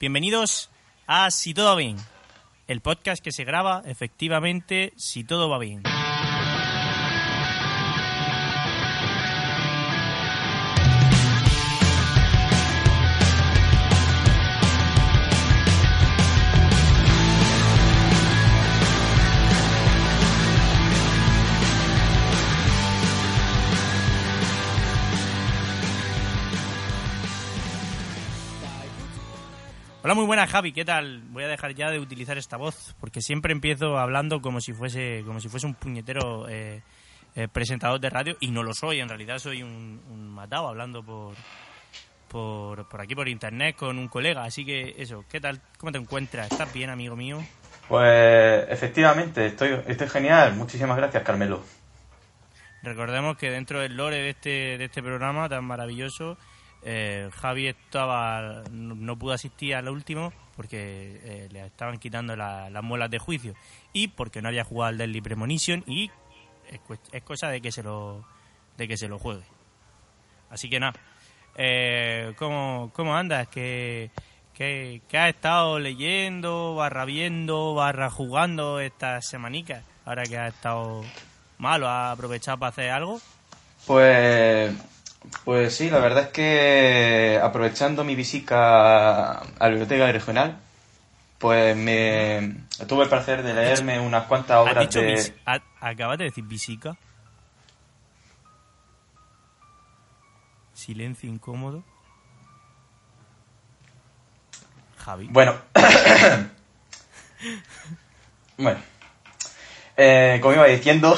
Bienvenidos a Si Todo Va Bien, el podcast que se graba efectivamente si todo va bien. Hola, muy buenas, Javi. ¿Qué tal? Voy a dejar ya de utilizar esta voz porque siempre empiezo hablando como si fuese como si fuese un puñetero eh, eh, presentador de radio y no lo soy. En realidad soy un, un matado hablando por, por por aquí por internet con un colega. Así que eso. ¿Qué tal? ¿Cómo te encuentras? ¿Estás bien, amigo mío? Pues efectivamente, estoy, estoy genial. Muchísimas gracias, Carmelo. Recordemos que dentro del lore de este de este programa tan maravilloso eh, Javi estaba no, no pudo asistir al último porque eh, le estaban quitando la- las muelas de juicio y porque no había jugado al Deadly Premonition y es, es cosa de que se lo de que se lo juegue así que nada eh, ¿cómo, ¿cómo andas? ¿Qué, qué, qué has estado leyendo, barra viendo, barra jugando estas semanicas? Ahora que has estado malo, ¿has aprovechado para hacer algo? Pues, pues sí, la verdad es que aprovechando mi visita a la biblioteca regional, pues me tuve el placer de leerme unas cuantas ¿Has obras dicho de... ¿Acabas de decir visica? Silencio incómodo. Javi. Bueno, bueno, Eh, como iba diciendo,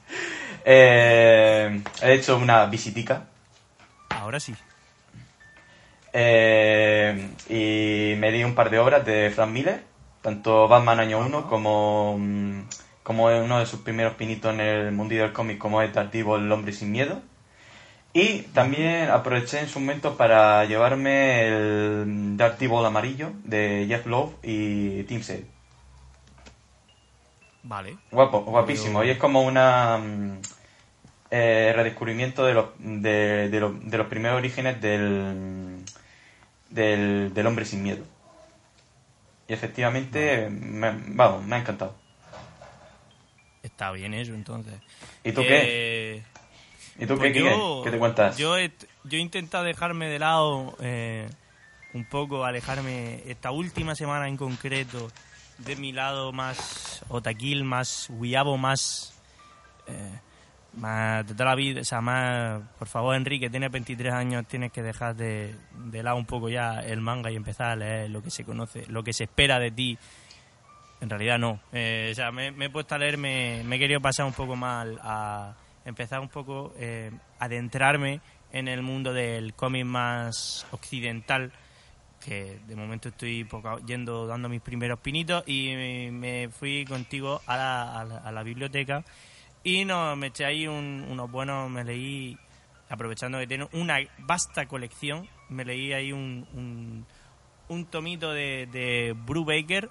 eh, he hecho una visitica Ahora sí. Eh, y me di un par de obras de Frank Miller, tanto Batman Año 1 como, mm, como uno de sus primeros pinitos en el mundillo del cómic como es Dark El Hombre Sin Miedo. Y también aproveché en su momento para llevarme el Dark Devil amarillo de Jeff Love y Tim Sale. Vale. Guapo, guapísimo. Pero- Y es como una mm, eh, redescubrimiento de los, de, de los, de los primeros orígenes del, del, del hombre sin miedo. Y efectivamente, me, vamos, me ha encantado. Está bien eso entonces. ¿Y tú qué? Eh, ¿Y tú pues qué, yo- ¿Qué te cuentas? Yo he, yo he intentado dejarme de lado eh, un poco, alejarme esta última semana en concreto de mi lado más otaquil, más guiabo, más, eh, más de toda la vida. O sea, más, por favor, Enrique, tienes 23 años, tienes que dejar de, de lado un poco ya el manga y empezar a leer lo que se conoce, lo que se espera de ti. En realidad no. Eh, o sea, me, me he puesto a leer, me, he querido pasar un poco mal a empezar un poco eh, adentrarme en el mundo del cómic más occidental que de momento estoy poco yendo dando mis primeros pinitos y me, me fui contigo a la, a la, a la biblioteca y no, me eché ahí un- unos buenos, me leí, aprovechando que tiene una vasta colección, me leí ahí un, un, un tomito de, de Brubaker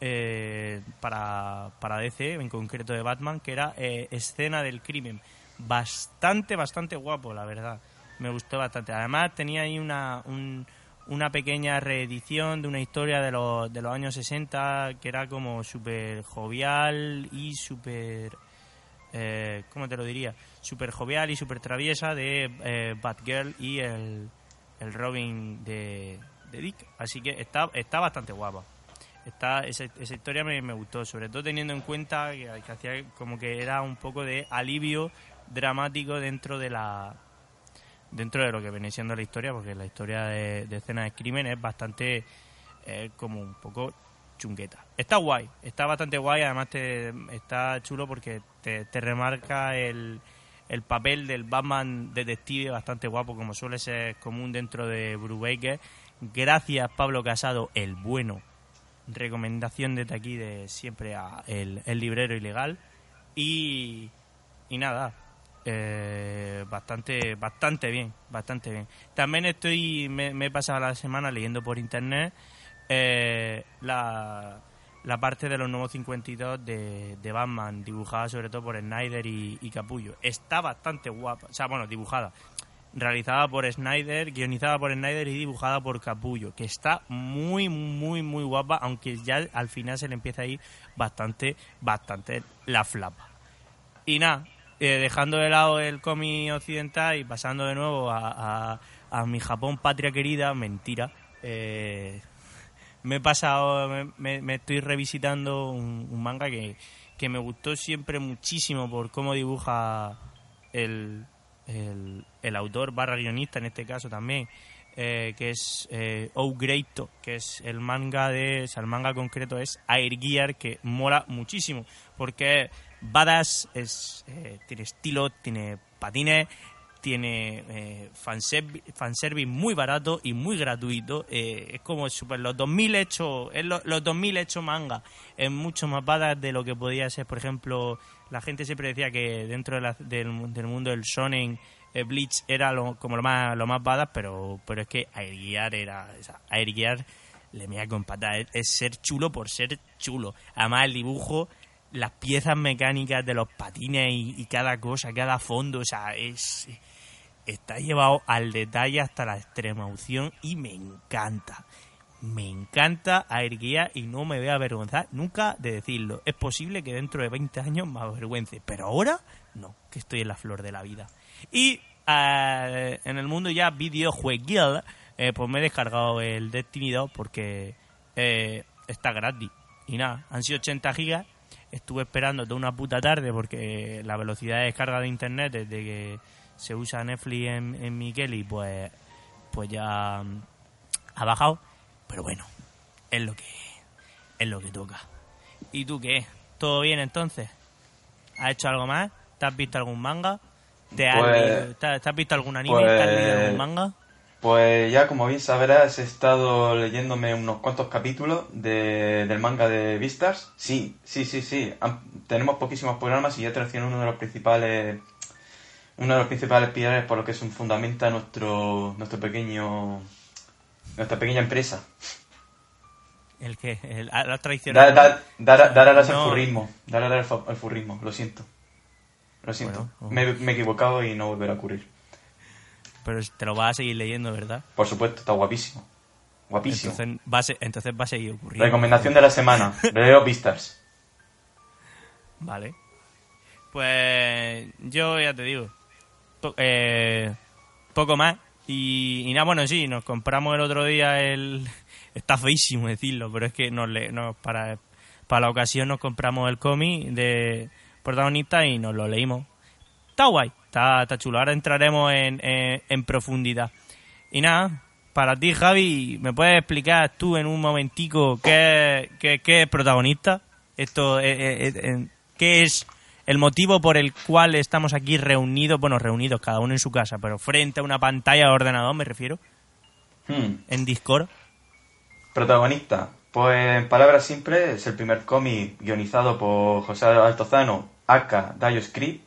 eh, para, para DC, en concreto de Batman, que era eh, Escena del Crimen. Bastante, bastante guapo, la verdad. Me gustó bastante. Además, tenía ahí una, un- una pequeña reedición de una historia de los, de los años 60 que era como súper jovial y súper... Eh, ¿Cómo te lo diría? Súper jovial y súper traviesa de eh, Batgirl y el, el Robin de, Dick. Así que está, está bastante guapa está esa, esa historia me, me gustó, sobre todo teniendo en cuenta que, hacía como que era un poco de alivio dramático dentro de la dentro de lo que viene siendo la historia, porque la historia de, de escena de crimen es bastante eh, como un poco chungueta. Está guay, está bastante guay, además te, está chulo porque te, remarca el, el papel del Batman detective bastante guapo, como suele ser común dentro de Brubaker. Gracias Pablo Casado, el bueno recomendación desde aquí de siempre a el, el librero ilegal y, y nada eh, bastante bastante bien bastante bien también estoy me, me he pasado la semana leyendo por internet eh, la, la parte de los nuevos 52 de, de Batman dibujada sobre todo por Snyder y, Capullo está bastante guapa o sea bueno dibujada realizada por Snyder, guionizada por Snyder y dibujada por Capullo, que está muy, muy, muy guapa, aunque ya al final se le empieza a ir bastante, bastante la flapa. Y nada, eh, dejando de lado el cómic occidental y pasando de nuevo a, a, mi Japón patria querida, mentira. Eh, me he pasado, me, estoy revisitando un, manga que, que, me gustó siempre muchísimo por cómo dibuja el, el, autor barra guionista en este caso también, eh, que es eh, Greito, que es el manga de, o sea, el manga concreto es Air Gear, que mola muchísimo, porque badass, es, eh, tiene estilo, tiene patines, tiene eh, fanservice, muy barato y muy gratuito. Eh, es como super, los 2000 hechos, los, los 2000 hechos manga. Es mucho más badass de lo que podía ser, por ejemplo, la gente siempre decía que dentro del, mundo del shonen eh, Bleach era lo, como lo más lo más badass, pero pero es que Air era, o sea, le mea con patas, es, ser chulo por ser chulo. Además el dibujo las piezas mecánicas de los patines y, y, cada cosa, cada fondo, o sea, es está llevado al detalle hasta la extrema opción y me encanta. Me encanta Air y no me voy a avergonzar nunca de decirlo. Es posible que dentro de 20 años me avergüence, pero ahora no, que estoy en la flor de la vida. Y eh, en el mundo ya videojueguil, eh, pues me he descargado el Destiny 2 porque eh, está gratis. Y nada, han sido 80 gigas. Estuve esperando toda una puta tarde porque la velocidad de descarga de internet desde que se usa Netflix en, en y pues, pues ya mm, ha bajado. Pero bueno, es lo que es lo que toca. ¿Y tú qué? ¿Todo bien entonces? ¿Has hecho algo más? ¿Te has visto algún manga? ¿Te, has, pues, visto algún anime? ¿Te has leído algún pues, manga? Pues ya, como bien sabrás, he estado leyéndome unos cuantos capítulos de, del manga de Vistas. Sí, sí, sí, sí. tenemos poquísimos programas y ya te uno de los principales uno de los principales pilares por lo que es un fundamenta nuestro nuestro pequeño nuestra pequeña empresa. El que el, la tradicional. Dar, dar, dar, alas al furrismo, dar alas al furrismo, lo siento. Lo siento. me, me, he equivocado y no volverá a ocurrir. Pero te lo vas a seguir leyendo, ¿verdad? Por supuesto, está guapísimo. Guapísimo. Entonces va a, entonces va a seguir ocurriendo. Recomendación de la semana. Leo Vistas. Vale. Pues yo ya te digo, eh, poco más. Y, nada, bueno, sí, nos compramos el otro día el... Está feísimo decirlo, pero es que nos le, para, para la ocasión nos compramos el cómic de protagonista y nos lo leímos. Está guay, está, chulo. Ahora entraremos en, en, profundidad. Y nada, para ti, Javi, ¿me puedes explicar tú en un momentico qué, qué, qué es protagonista? Esto, eh, eh, ¿Qué es el motivo por el cual estamos aquí reunidos, bueno, reunidos cada uno en su casa, pero frente a una pantalla de ordenador, me refiero, hmm. en Discord. Protagonista. Pues en palabras simples, es el primer cómic guionizado por José Altozano, aka Dayo Script,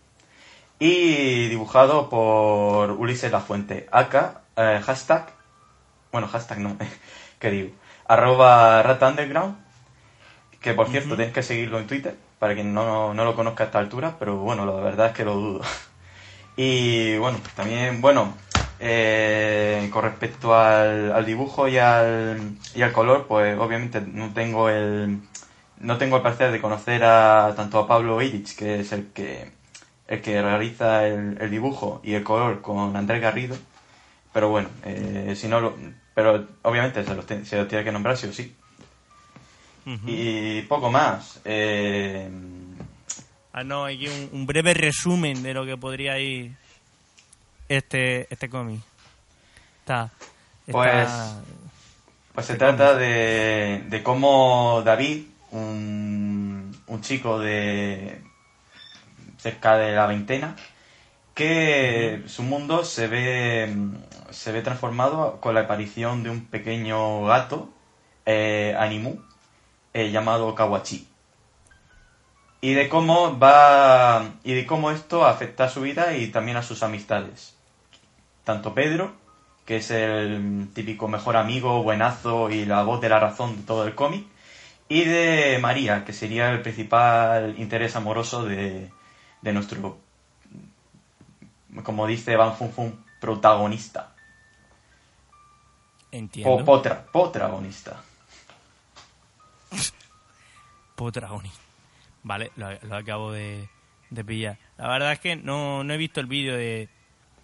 y dibujado por Ulises Lafuente, aka eh, hashtag, bueno, hashtag no, ¿qué digo? Arroba Rata Underground, que por cierto tienes que seguirlo en Twitter para quien no, lo conozca a esta altura, pero bueno, la verdad es que lo dudo. Y bueno, también, bueno, eh, con respecto al, dibujo y al, y al color, pues obviamente no tengo el no tengo el placer de conocer a tanto a Pablo Illich, que es el que el que realiza el, dibujo y el color con Andrés Garrido, pero bueno, eh, si no lo, pero obviamente se los, se los tiene que nombrar sí o sí. Y poco más. Eh... Ah, no, aquí un, breve resumen de lo que podría ir este, este cómic. Está, Pues, pues se trata de, de cómo David, un, un chico de cerca de la veintena, que su mundo se ve, se ve transformado con la aparición de un pequeño gato, eh, Animu, eh, llamado Kawachi. Y de cómo va y de cómo esto afecta a su vida y también a sus amistades. Tanto Pedro, que es el típico mejor amigo, buenazo y la voz de la razón de todo el cómic, y de María, que sería el principal interés amoroso de, de nuestro, como dice Van Fun Fun, protagonista. Entiendo. O potra, potragonista. Potragonista. Vale, lo, acabo de, pillar. La verdad es que no, no he visto el vídeo de,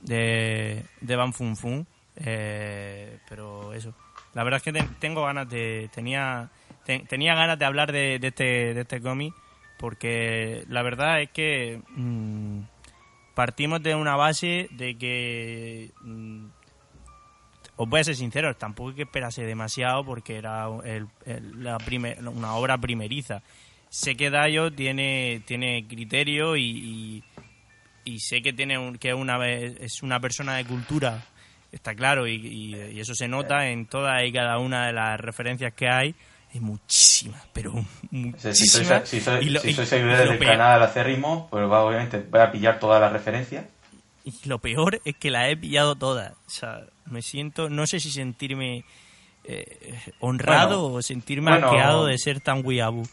de, de Van Fun Fun, eh, pero eso. La verdad es que ten- tengo ganas de... Tenía, ten- tenía ganas de hablar de, de este, de este cómic porque la verdad es que mm, partimos de una base de que... mm, os voy a ser sincero, tampoco hay que esperase demasiado porque era el- el- la primer- una obra primeriza. Sé que Dayo tiene, tiene criterio y, y, y sé que tiene un- que una es una persona de cultura, está claro, y, eso se nota en todas y cada una de las referencias que hay. Hay muchísimas, pero Si muchísimas. si sois, Y lo- si y- sois y seguidores lo del canal acérrimo, pues va, obviamente voy a pillar todas las referencias. Y lo peor es que la he pillado todas. O sea, me siento, no sé si sentirme eh, honrado Bueno, o sentirme bueno. asqueado de ser tan. Bueno,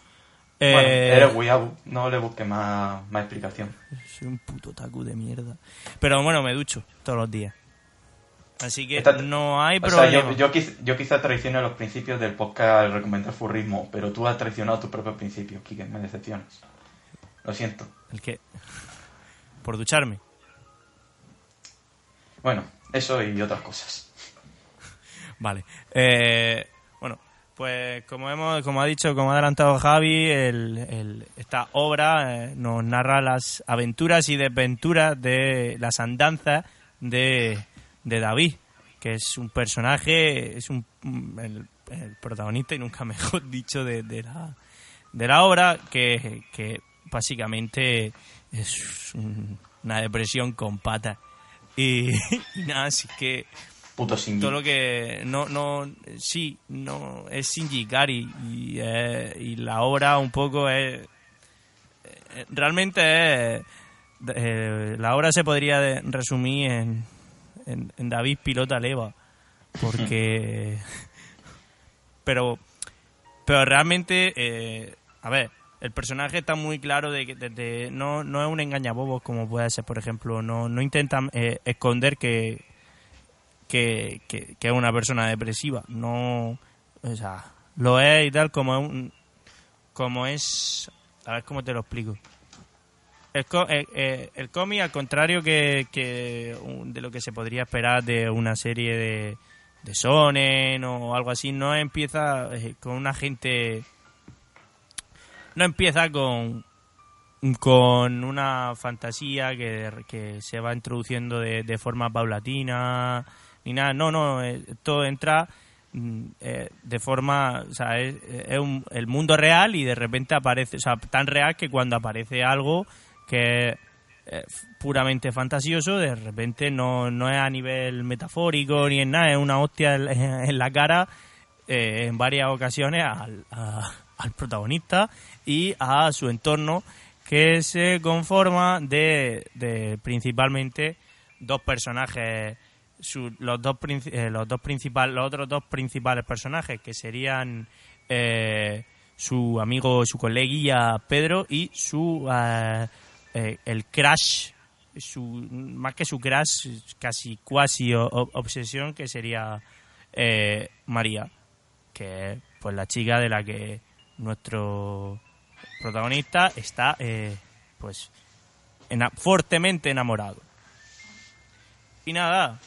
Eh, eres weeaboo, no le busques más, más explicación. Soy un puto taku de mierda. Pero bueno, me ducho todos los días. Así que Esta- no hay O sea, problema. yo, yo, quiz- yo quizá traicioné los principios del podcast al recomendar furrismo, pero tú has traicionado tus propios principios, Kike, me decepcionas. Lo siento. El que... Por ducharme. Bueno, eso y otras cosas. Vale. Eh, bueno, pues como hemos, como ha dicho, como ha adelantado Javi, el- esta obra eh, nos narra las aventuras y desventuras de las andanzas de, de David, que es un personaje, es un el, protagonista y nunca mejor dicho de, de la de la obra que, que básicamente es un- una depresión con patas y, y nada así que Puto sin todo lo que no no sí no es Shinji Ikari y, eh, y la obra un poco es eh, realmente es eh, la obra se podría resumir en, en, en David pilota leva porque pero pero realmente eh, a ver el personaje está muy claro de que desde no, no es un engañabobos como puede ser por ejemplo no no intenta eh, esconder que que, que, es una persona depresiva. No, o sea, lo es y tal como es un, como es, a ver cómo te lo explico. El, co- eh, eh, el cómic, al contrario que, que de lo que se podría esperar de una serie de, de Sonen o algo así, no empieza con una gente... No empieza con, con una fantasía que, que se va introduciendo de, de forma paulatina ni nada. No no eh, todo entra mm, eh, de forma o sea es, es un- el mundo real y de repente aparece o sea tan real que cuando aparece algo que es eh, puramente fantasioso de repente no, no es a nivel metafórico ni en nada es una hostia en, la cara eh, en varias ocasiones al, al protagonista y a su entorno que se conforma de, de principalmente dos personajes. Su- los dos eh, los dos principales los otros dos principales personajes que serían eh, su amigo su coleguilla Pedro y su eh, eh, el crash su más que su crash casi cuasi obsesión que sería eh, María que es pues la chica de la que nuestro protagonista está eh, pues ena- fuertemente enamorado y nada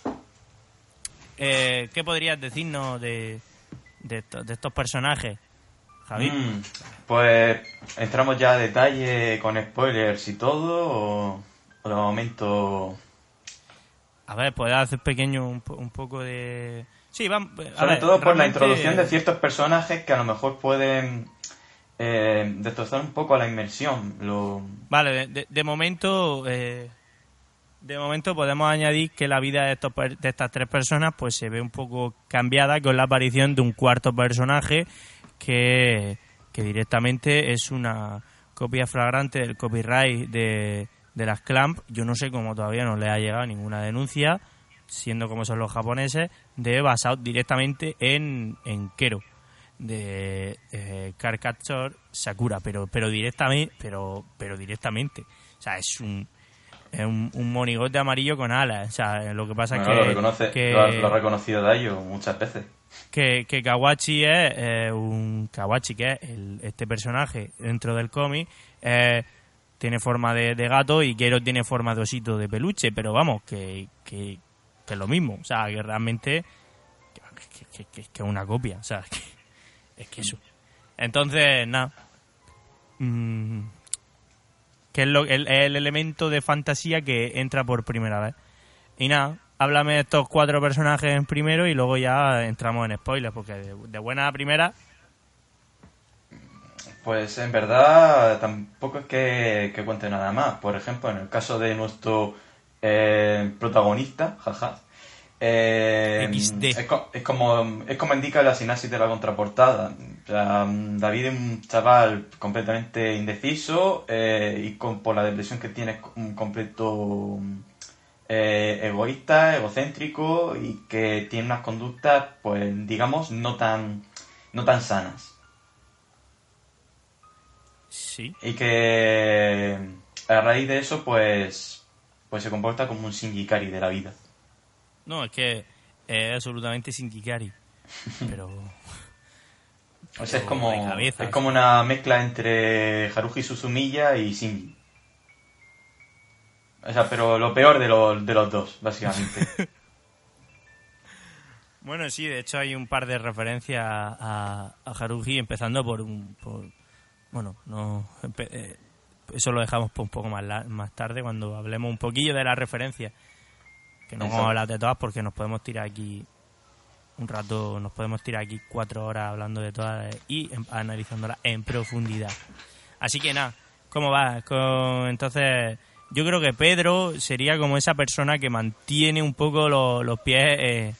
eh, ¿qué podrías decirnos de, de, esto- de estos personajes Javi? Mm, pues entramos ya a detalle con spoilers y todo, o, o de momento... a ver puedes hacer pequeño un, un poco de sí vamos Sobre ver, todo por la introducción de ciertos personajes que a lo mejor pueden eh, destrozar un poco la inmersión. Lo... Vale, de, de- momento, eh, de momento podemos añadir que la vida de, estos, de estas tres personas pues se ve un poco cambiada con la aparición de un cuarto personaje que, que directamente es una copia flagrante del copyright de, de las Clamp. Yo no sé cómo todavía no le ha llegado ninguna denuncia, siendo como son los japoneses, de basado directamente en, en Kero de eh, Caricature Sakura, pero pero directamente, pero pero directamente, o sea, es un es un, un monigote amarillo con alas. O sea, lo que pasa Bueno, es lo, que, reconoce, que, lo, ha, lo ha reconocido Dayo muchas veces. que, que Kawachi es eh, un Kawachi que es el- este personaje dentro del cómic eh, tiene forma de, de gato y Kero tiene forma de osito de peluche pero vamos que, que, que es lo mismo o sea que realmente que, que- que- que es una copia o sea que, es que eso. Entonces nada. Mm, que es lo, el, el elemento de fantasía que entra por primera vez. Y nada, háblame de estos cuatro personajes en primero y luego ya entramos en spoilers, porque de, buena a primera, Pues en verdad tampoco es que, que cuente nada más. Por ejemplo, en el caso de nuestro eh, protagonista, jaja, eh, XD. Es, co- es como, es como indica la sinapsis de la contraportada. O sea, David es un chaval completamente indeciso eh, y con, por la depresión que tiene es un completo eh, egoísta, egocéntrico y que tiene unas conductas, pues digamos, no tan, no tan sanas. sí, Y que a raíz de eso, pues, pues se comporta como un Shingikari de la vida. No, es que es absolutamente sin Kikari, pero O sea, es como, cabeza, es como una mezcla entre Haruhi Suzumiya y Shinji. O sea, pero lo peor de los, de los dos, básicamente. bueno, sí, de hecho hay un par de referencias a, a Haruhi, empezando por un, por, bueno, no, empe- eh, eso lo dejamos un poco más, la- más tarde cuando hablemos un poquillo de las referencias, que no Eso. vamos a hablar de todas porque nos podemos tirar aquí un rato, nos podemos tirar aquí cuatro horas hablando de todas y analizándolas en profundidad. Así que nada, ¿cómo va? Con, entonces, yo creo que Pedro sería como esa persona que mantiene un poco lo- los pies eh,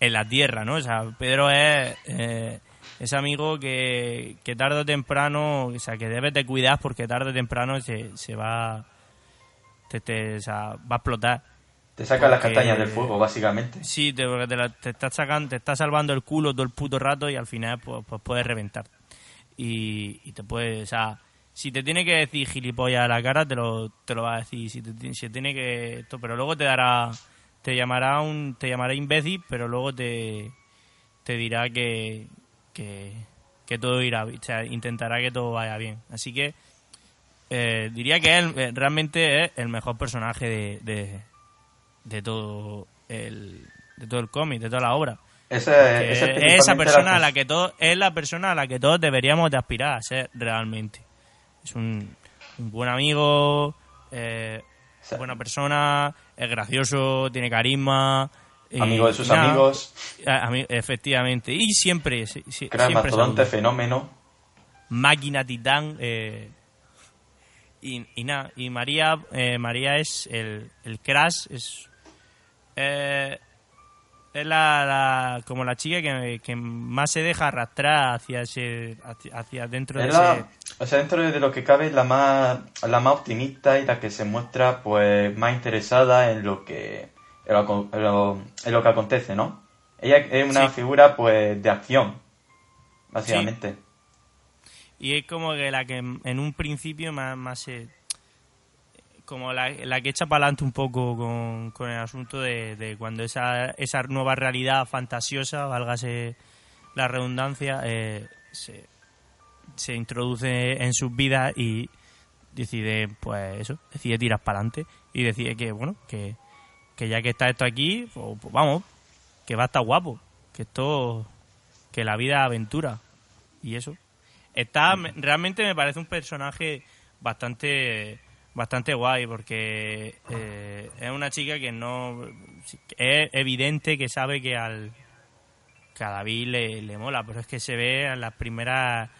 en la tierra, ¿no? O sea, Pedro es eh, ese amigo que, que tarde o temprano, o sea, que debes de cuidar porque tarde o temprano se, se va, te, te- o sea, va a explotar. Te saca las castañas del fuego, básicamente. Sí, te, porque te, la- te está sacando, te está salvando el culo todo el puto rato y al final pues, pues puedes reventar. Y, y te puede, o sea, si te tiene que decir gilipollas a la cara, te lo, te lo va a decir. Si te, tiene que, esto, pero luego te dará, te llamará un, te llamará imbécil, pero luego te, te dirá que, que, que todo irá, bien, o sea, intentará que todo vaya bien. Así que eh, diría que él eh, realmente es el mejor personaje de, de, de todo el de todo el cómic, de toda la obra. Ese, ese es esa persona la- a la que todos es la persona a la que todos deberíamos de aspirar a ser realmente. Es un, un buen amigo, eh, buena persona, es gracioso, tiene carisma. amigo de sus nada, amigos, a- efectivamente. Y siempre, sí, gran siempre mastodonte, saluda. fenómeno. máquina titán eh, y, y nada y María eh, María es el, el crash es eh, es la, la- como la chica que, que más se deja arrastrar hacia ese hacia, hacia dentro de la- ese o sea, dentro de lo que cabe, es la más, la más optimista y la que se muestra pues más interesada en lo que en lo, en lo- en lo que acontece, ¿no? Ella es una Sí. figura pues de acción, básicamente. y es como que la que en un principio más, más se como la, la que echa para adelante un poco con, con el asunto de, de cuando esa, esa nueva realidad fantasiosa, válgase la redundancia, eh, se, se introduce en sus vidas y decide, pues eso, decide tirar para adelante y decide que, bueno, que, que ya que está esto aquí, pues, pues vamos, que va a estar guapo, que esto, que la vida aventura y eso. Está, me- realmente me parece un personaje bastante bastante guay porque eh, es una chica que no es evidente que sabe que al que a David le, le mola pero es que se ve en las primeras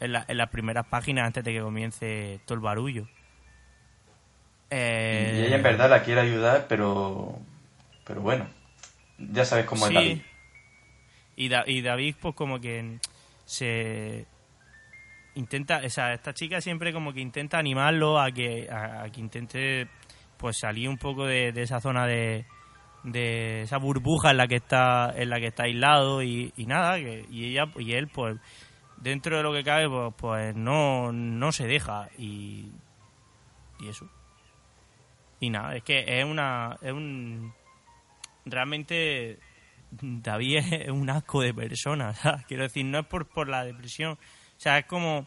en, la- en las primeras páginas antes de que comience todo el barullo Eh, Y ella en verdad la quiere ayudar, pero pero bueno, ya sabes cómo Sí. es David. Y, Da- y David, pues como que se intenta, o sea, esta chica siempre como que intenta animarlo a que, a, que intente pues salir un poco de, de esa zona de, de esa burbuja en la que está, en la que está aislado y, nada, que, y ella y él pues dentro de lo que cabe pues, pues no, no se deja y, y eso. Y nada, es que es una. Es un. Realmente. David es un asco de persona. Quiero decir, no es por, por la depresión. O sea, es como.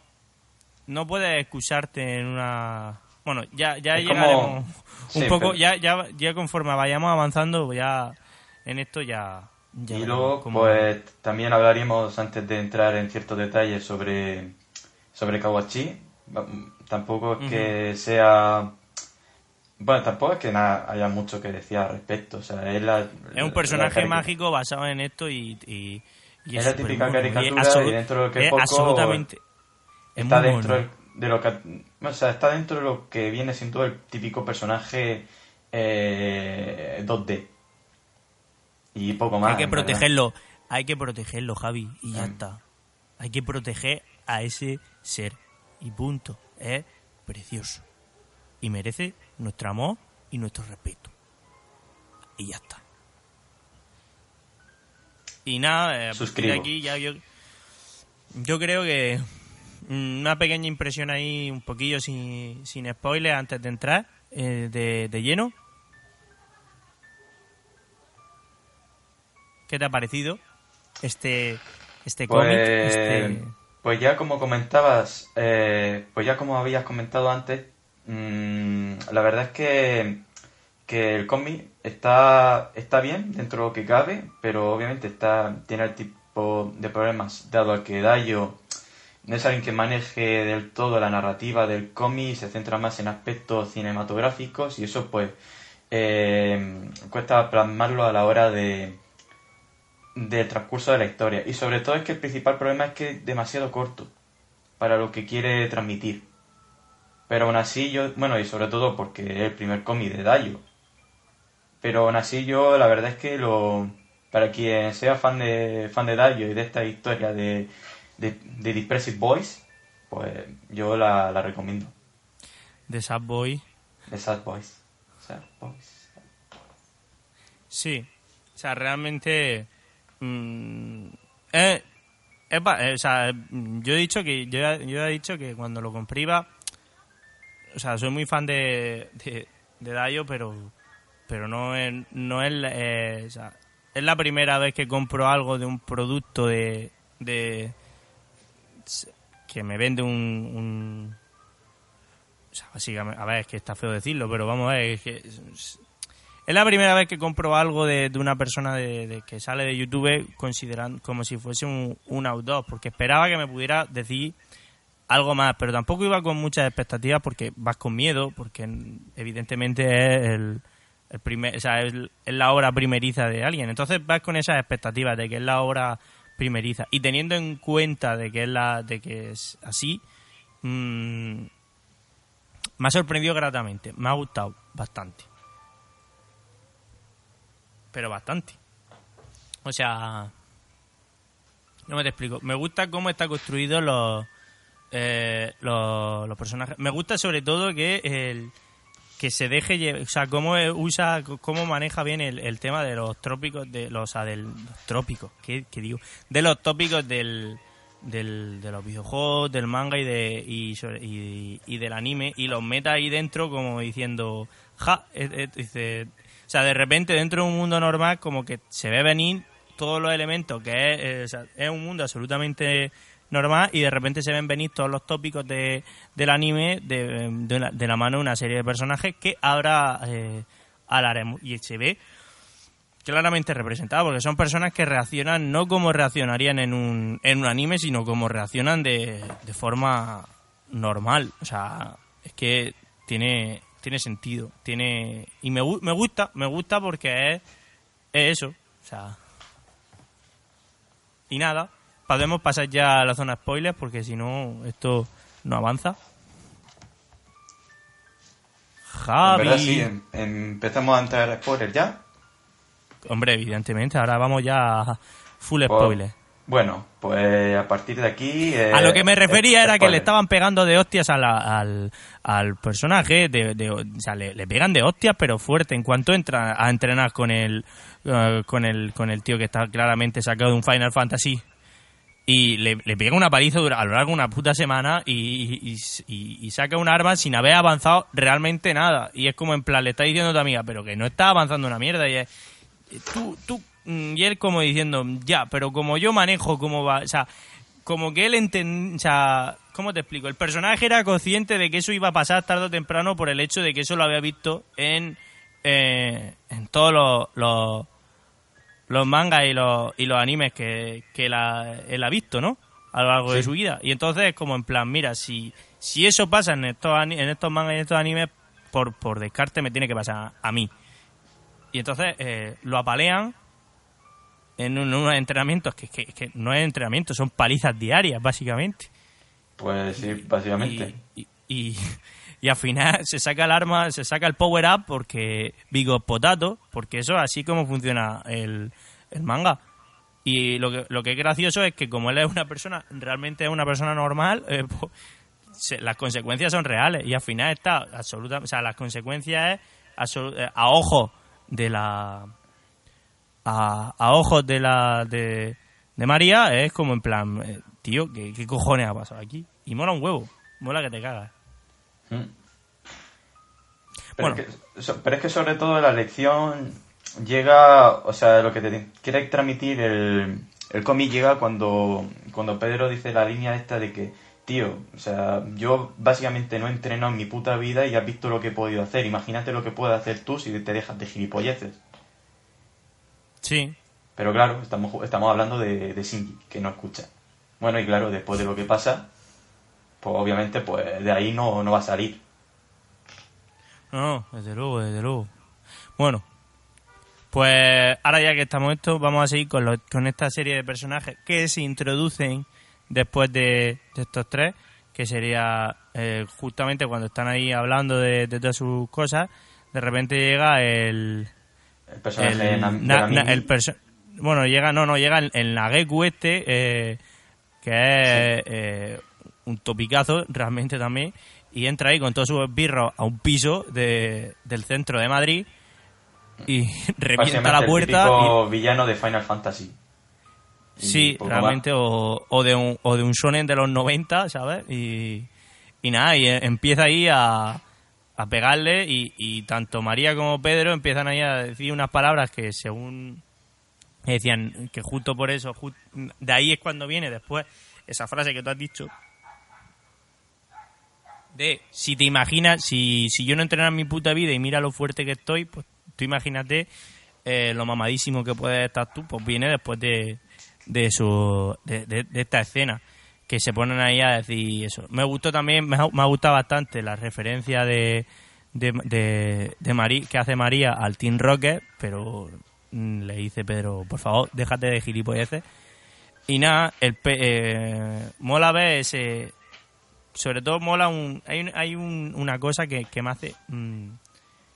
No puedes excusarte en una. Bueno, ya, ya Es como- llegaremos un Sí, poco. pero- Ya, ya, ya conforme vayamos avanzando, ya. En esto ya. ya y luego, cómo- pues también hablaríamos antes de entrar en ciertos detalles sobre, sobre Kawachi. Tampoco es que sea. Bueno, tampoco es que nada, haya mucho que decir al respecto. O sea, es la. Es un personaje mágico basado en esto y. y, y Es la típica es caricatura y dentro de lo que es poco absolutamente. es está muy dentro de lo que o sea está dentro de lo que viene siendo el típico personaje eh, 2D y poco más Hay que verdad. protegerlo, hay que protegerlo, Javi, y ya Mm. está. Hay que proteger a ese ser. Y punto. Es precioso. Y merece nuestro amor y nuestro respeto. Y ya está. Y nada, eh, Suscribo. de aquí ya yo, yo creo que una pequeña impresión ahí, un poquillo sin, sin spoiler antes de entrar eh, de, de lleno. ¿Qué te ha parecido este, este cómic? pues, Este... pues ya como comentabas eh, pues ya como habías comentado antes mm, la verdad es que que el cómic está está bien dentro de lo que cabe pero obviamente está tiene el tipo de problemas dado a que Dayo no es alguien que maneje del todo la narrativa del cómic, se centra más en aspectos cinematográficos y eso pues eh, cuesta plasmarlo a la hora de del transcurso de la historia. Y sobre todo es que el principal problema es que es demasiado corto para lo que quiere transmitir. Pero aún así yo, bueno, y sobre todo porque es el primer cómic de Dayo. Pero aún así yo la verdad es que lo para quien sea fan de fan de Dayo y de esta historia de de, de Depressive Boys, pues yo la, la recomiendo. De Sad Boy. De Sad Boys. Sad Boys. Sí. O sea, realmente. mm, eh, eh, o sea, yo he dicho que. Yo he dicho que cuando lo compré iba. O sea, soy muy fan de, de, de Dayo, pero. Pero no es. No es, eh, es la primera vez que compro algo de un producto de. de que me vende un, un o sea, básicamente, a ver, es que está feo decirlo, pero vamos a ver, es que es, la primera vez que compro algo de, de una persona de, de que sale de YouTube considerando como si fuese un, un outdoor, porque esperaba que me pudiera decir algo más, pero tampoco iba con muchas expectativas porque vas con miedo, porque evidentemente es el, el primer, o sea, es, es la obra primeriza de alguien. Entonces vas con esas expectativas de que es la obra primeriza y teniendo en cuenta de que es la de que es así, mm, me ha sorprendido gratamente, me ha gustado bastante. Pero bastante. O sea, no me te explico. Me gusta cómo está construido los, eh, los, los personajes. Me gusta sobre todo que el que se deje, lle- o sea, cómo usa, cómo maneja bien el, el tema de los trópicos, de los, o sea, del, trópicos, ¿qué, digo? De los tópicos del, del, de los videojuegos, del manga y de y, del anime y los meta ahí dentro como diciendo, ja, eh, eh, dice, o sea, de repente dentro de un mundo normal como que se ve venir todos los elementos que es, eh, un mundo absolutamente normal y de repente se ven venir todos los tópicos de, del anime de, de, la, mano de una serie de personajes que ahora eh, hablaremos. Y se ve claramente representado porque son personas que reaccionan no como reaccionarían en un, en un anime sino como reaccionan de, de forma normal. O sea es que tiene tiene sentido tiene y me, me gusta me gusta porque es, es eso. O sea y nada podemos pasar ya a la zona spoilers porque si no esto no avanza En Javi verdad sí, em- empezamos a entrar a spoilers ya. hombre evidentemente ahora vamos ya a full Pues, spoilers Bueno, pues a partir de aquí... eh, A lo que me refería era que le spoiler. estaban pegando de hostias a la- al, al personaje, de, de- o sea, le, le pegan de hostias, pero fuerte. En cuanto entra a entrenar con el, eh, con el con el tío que está claramente sacado de un Final Fantasy, y le, pega una paliza a lo largo de una puta semana y, saca un arma sin haber avanzado realmente nada. Y es como en plan, le está diciendo a tu amiga, pero que no está avanzando una mierda. Y es, tú, tú, mm, y él como diciendo, ya, pero como yo manejo cómo va, o sea, como que él entendía, o sea, ¿cómo te explico? El personaje era consciente de que eso iba a pasar tarde o temprano por el hecho de que eso lo había visto en, eh, en todos los, los mangas y los, y los animes que, que él ha visto, ¿no? A lo largo de su vida. Y entonces, como en plan, mira, si, si eso pasa en estos, en estos mangas y en estos animes, por, por descarte me tiene que pasar a mí. Y entonces eh, lo apalean en, un- unos entrenamientos que, que, que no es entrenamiento, son palizas diarias, básicamente. Pues sí, básicamente. Y, y, y- y al final se saca el arma, se saca el power up porque Vigo Potato, porque eso es así como funciona el, el manga. Y lo que, lo que es gracioso es que como él es una persona, realmente es una persona normal, eh, pues, las consecuencias son reales y al final está absoluta, o sea, las consecuencias es eh, a ojos de la a, a ojos de la de, de María es como en plan, eh, tío, ¿qué, ¿qué cojones ha pasado aquí? Y mola un huevo, mola que te cagas. Pero, Bueno. es que, pero es que sobre todo la lección llega, o sea, lo que te quiere transmitir el, el cómic llega cuando, cuando Pedro dice la línea esta de que, tío, o sea, yo básicamente no he entrenado en mi puta vida y has visto lo que he podido hacer. Imagínate lo que puedes hacer tú si te dejas de gilipolleces. Sí, Pero claro, estamos, estamos hablando de, de Shinji, que no escucha. Bueno, y claro, después de lo que pasa, pues obviamente pues de ahí no, no va a salir. no, no, desde luego, desde luego. Bueno, pues ahora ya que estamos esto, vamos a seguir con, lo- con esta serie de personajes que se introducen después de, de estos tres, que sería eh, justamente cuando están ahí hablando de, de todas sus cosas, de repente llega el, El personaje el, de na- Namimi. na- el perso- bueno llega no no llega el, el Nageku este eh, que es eh, un topicazo realmente también y entra ahí con todos sus esbirros a un piso de, del centro de Madrid y revienta la el puerta típico villano de Final Fantasy. y, sí realmente o, o de un o de un shonen de los 90 sabes y, y nada y empieza ahí a a pegarle y, y tanto María como Pedro empiezan ahí a decir unas palabras que según decían que justo por eso, de ahí es cuando viene después esa frase que tú has dicho de si te imaginas, si, si yo no entreno en mi puta vida y mira lo fuerte que estoy, pues tú imagínate eh, lo mamadísimo que puedes estar tú, pues viene después de, de, su, de, esta escena que se ponen ahí a decir eso. Me gustó también, me ha, me ha gustado bastante la referencia de, de, Mari- que hace María al Team Rocket, pero mm, le dice Pedro, por favor, déjate de gilipolleces. Y nada, el eh, mola ver ese... Sobre todo mola un... Hay, hay un- una cosa que, que me hace... mm,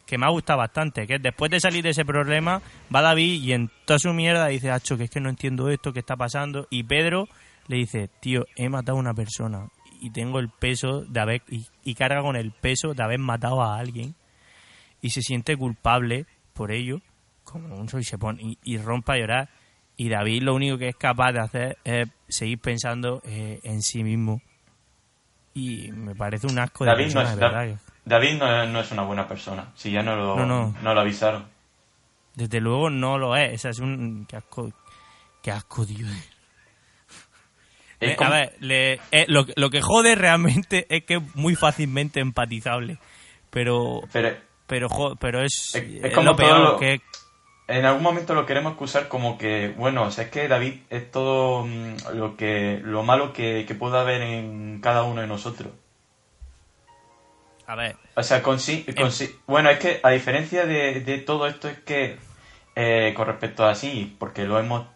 que me ha gustado bastante, que es después de salir de ese problema, va David y en toda su mierda dice, Acho, que es que no entiendo esto, que está pasando. Y Pedro le dice, tío, he matado a una persona y tengo el peso de haber... Y, y carga con el peso de haber matado a alguien. Y se siente culpable por ello, como un soy se pone, y, y rompe a llorar. Y David lo único que es capaz de hacer es seguir pensando eh, en sí mismo. Y me parece un asco de David, no persona, es, verdad. Da- David no, es- no es una buena persona. Si ya no lo, No, no. no lo avisaron. Desde luego no lo es. Es un. Qué asco. Qué asco. Es Eh, A ver, le- eh, lo, que- lo que jode realmente es que es muy fácilmente empatizable. Pero. pero Pero, jo- pero es. Es- es es como lo peor. lo- Que, en algún momento lo queremos acusar como que, bueno, o sea, es que David es todo mm, lo que lo malo que, que pueda haber en cada uno de nosotros. a ver. O sea, con sí, con sí- bueno, es que a diferencia de, de todo esto es que eh, con respecto a sí, porque lo hemos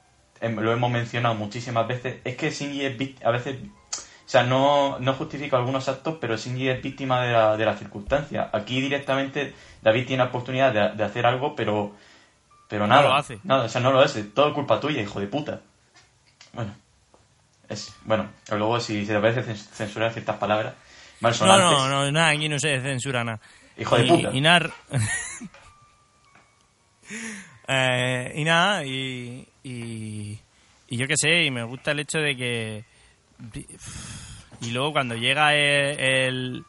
em- lo hemos mencionado muchísimas veces, es que Shinji es víct- a veces, o sea, no, no justifica algunos actos, pero Shinji es víctima de la, de las circunstancias. Aquí directamente David tiene la oportunidad de, de hacer algo, pero pero No nada, lo hace. nada, o sea, no lo hace, todo culpa tuya, hijo de puta. Bueno, es bueno, luego si se te parece cens- censurar ciertas palabras No, malsonantes, no, no, nada, aquí no se censura nada. hijo de y, puta. Y nada. Eh, y nada, y, y, y yo qué sé, y me gusta el hecho de que... Y luego cuando llega el...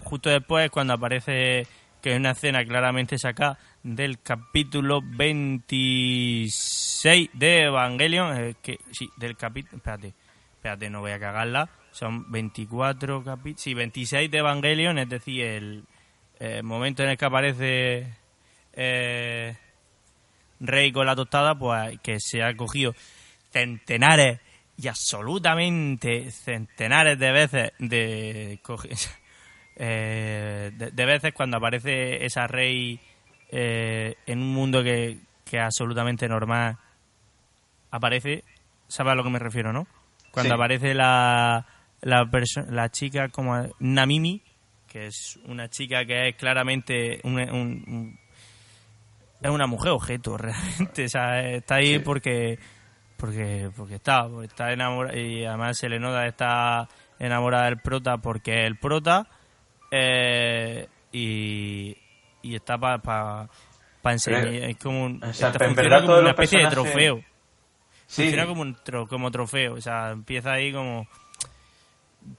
justo después, cuando aparece que es una escena claramente sacada del capítulo 26 de Evangelion, que sí, del capítulo, espérate, espérate, no voy a cagarla, son 24 capítulos, sí, 26 de Evangelion, es decir, el, momento en el que aparece eh, Rey con la tostada, pues que se ha cogido centenares y absolutamente centenares de veces de, eh, de, veces cuando aparece esa rey eh, en un mundo que, que, es absolutamente normal aparece sabes a lo que me refiero no cuando aparece la la, la chica como Namimi que es una chica que es claramente un, es una mujer objeto realmente o sea, está ahí porque porque porque está está enamorada y además se le nota está enamorada del prota porque el prota eh, y, y está para pa, enseñar es como un, como una especie de trofeo. Sí. funciona como un como trofeo o sea empieza ahí como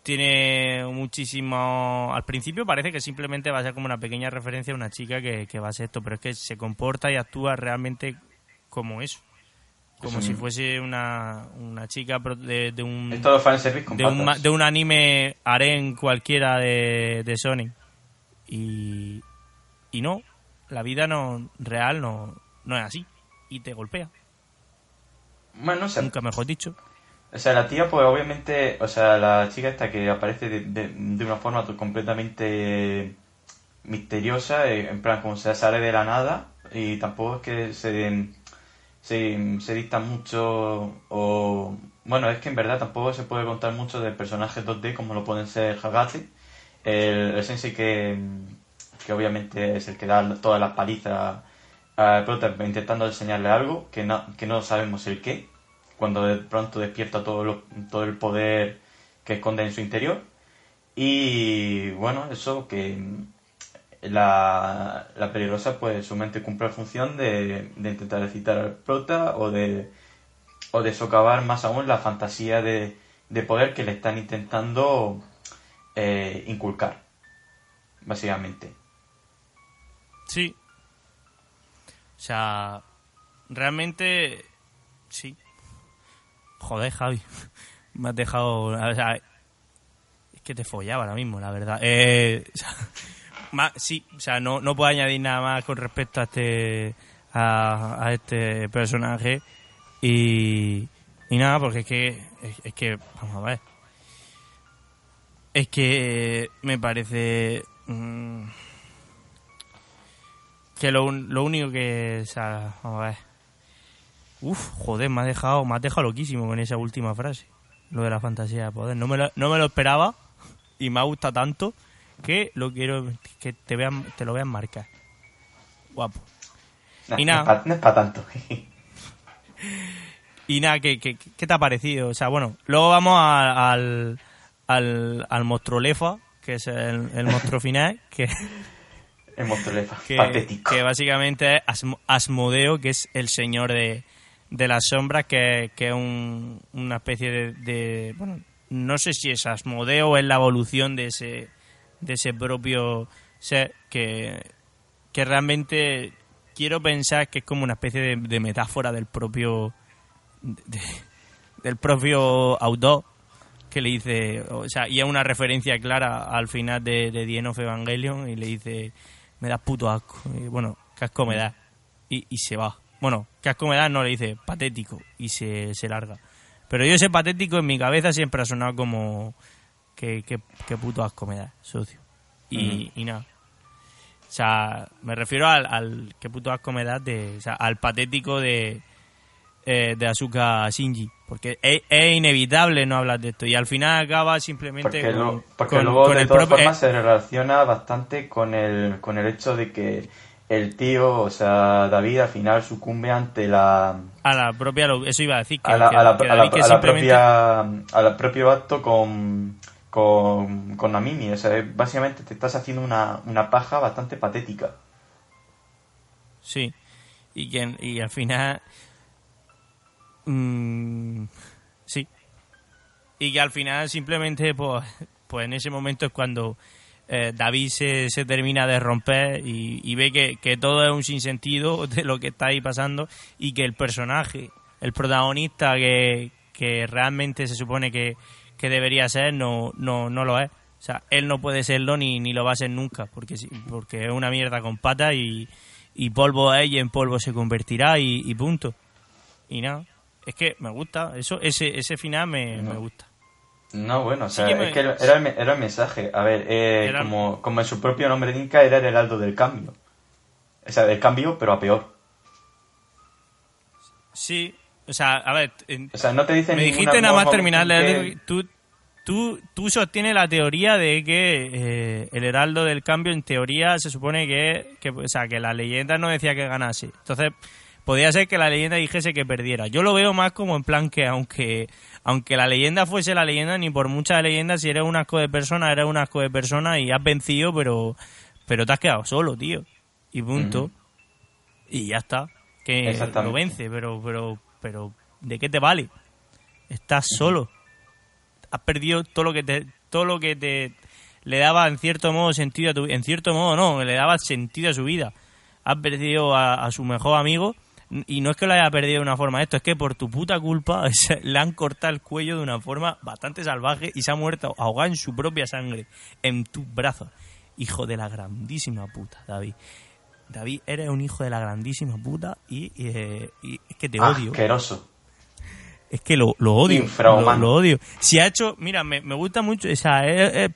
tiene muchísimo al principio parece que simplemente va a ser como una pequeña referencia a una chica que, que va a ser esto pero es que se comporta y actúa realmente como eso como si fuese una, una chica de, de un de un, de un anime harén cualquiera de, de Sony. Y, y no la vida no real no, no es así. Y te golpea. Bueno o nunca mejor dicho. o sea la tía pues obviamente o sea la chica esta que aparece de, de, una forma completamente misteriosa eh, en plan como se sale de la nada y tampoco es que se se, se dicta mucho o... Bueno, es que en verdad tampoco se puede contar mucho de personajes 2D como lo pueden ser Hagate, el, el sensei que, que obviamente es el que da todas las palizas a Prota intentando enseñarle algo que no, que no sabemos el qué, cuando de pronto despierta todo, todo el poder que esconde en su interior. Y bueno, eso que la, la peligrosa, pues su mente cumple la función de, de intentar excitar al prota o de, o de socavar más aún la fantasía de, de poder que le están intentando eh, inculcar, básicamente. Sí. O sea, realmente, sí. Joder, Javi. Me has dejado... Es que te follaba ahora mismo, la verdad. Eh, sí, o sea, no, no puedo añadir nada más con respecto a este a, este personaje y, y nada, porque es que es, que vamos a ver es que me parece mm, que lo, lo único que o sea, vamos a ver. Uf, joder, me ha dejado, me ha dejado loquísimo con esa última frase. Lo de la fantasía de poder. No me lo, no me lo esperaba y me ha gustado tanto que lo quiero que te vean te lo vean marcar. Guapo. Y nada. no es para tanto. Y nada ¿qué, ¿qué, te ha parecido o sea bueno luego vamos al, al al monstruo lefa que es el, el monstruo final que que, patético. que básicamente es Asmodeo que es el señor de, de las sombras que, que es un, una especie de, de bueno no sé si es Asmodeo o es la evolución de ese de ese propio ser que, que realmente quiero pensar que es como una especie de, metáfora del propio del propio autor que le dice, o sea, y es una referencia clara al final de, de The of Evangelion y le dice, me das puto asco, y, bueno, qué asco me da, y, y se va. Bueno, qué asco me da no le dice, patético, y se, se larga. Pero yo ese patético en mi cabeza siempre ha sonado como, que, que, puto asco me da, socio. Y, y nada. O sea, me refiero al, al qué puto asco me da de, o sea, al patético de, eh, de Asuka Shinji. Porque es, inevitable no hablar de esto. Y al final acaba simplemente porque con, porque luego de todas formas se relaciona bastante con el, con el hecho de que el tío, o sea, David al final sucumbe ante la... A la propia... Eso iba a decir. Que, a la, a la, propia, al propio acto con con, con Namimi. O sea, básicamente te estás haciendo una, una paja bastante patética. Sí. Y, que, y al final. Mm, sí. Y que al final simplemente, pues, pues en ese momento es cuando eh, David se, se termina de romper y, ve que, que, todo es un sinsentido de lo que está ahí pasando y que el personaje, el protagonista que, que realmente se supone que, que debería ser, no, no, no lo es. O sea, él no puede serlo ni, ni lo va a ser nunca, porque, porque es una mierda con patas y, y polvo es y en polvo se convertirá y, punto. Y nada, es que me gusta, eso ese, ese final me, me gusta. No, bueno, o sea, es que era el, era el mensaje. A ver, eh, como, como en su propio nombre indica, era el heraldo del cambio. O sea, del cambio, pero a peor. Sí, o sea, a ver... o sea, no te dicen Me dijiste nada más terminar de... Tú, tú, tú sostienes la teoría de que eh, el heraldo del cambio, en teoría, se supone que, que... O sea, que la leyenda no decía que ganase. Entonces, podría ser que la leyenda dijese que perdiera. Yo lo veo más como en plan que aunque aunque la leyenda fuese la leyenda, ni por muchas leyendas, si eres un asco de persona, eres un asco de persona y has vencido, pero pero te has quedado solo, tío. Y punto. Y ya está. Que lo vence, pero pero pero ¿de qué te vale? Estás solo. Has perdido todo lo que te todo lo que te le daba en cierto modo sentido a tu en cierto modo no, le daba sentido a su vida. Has perdido a su mejor amigo y no es que lo haya perdido de una forma esto, es que por tu puta culpa le han cortado el cuello de una forma bastante salvaje y se ha muerto ahogado en su propia sangre, en tus brazos. Hijo de la grandísima puta, David. David, eres un hijo de la grandísima puta y, eh, es que te odio. Asqueroso. Es que lo, odio. Lo, odio. Si ha hecho, mira, me, gusta mucho, o sea,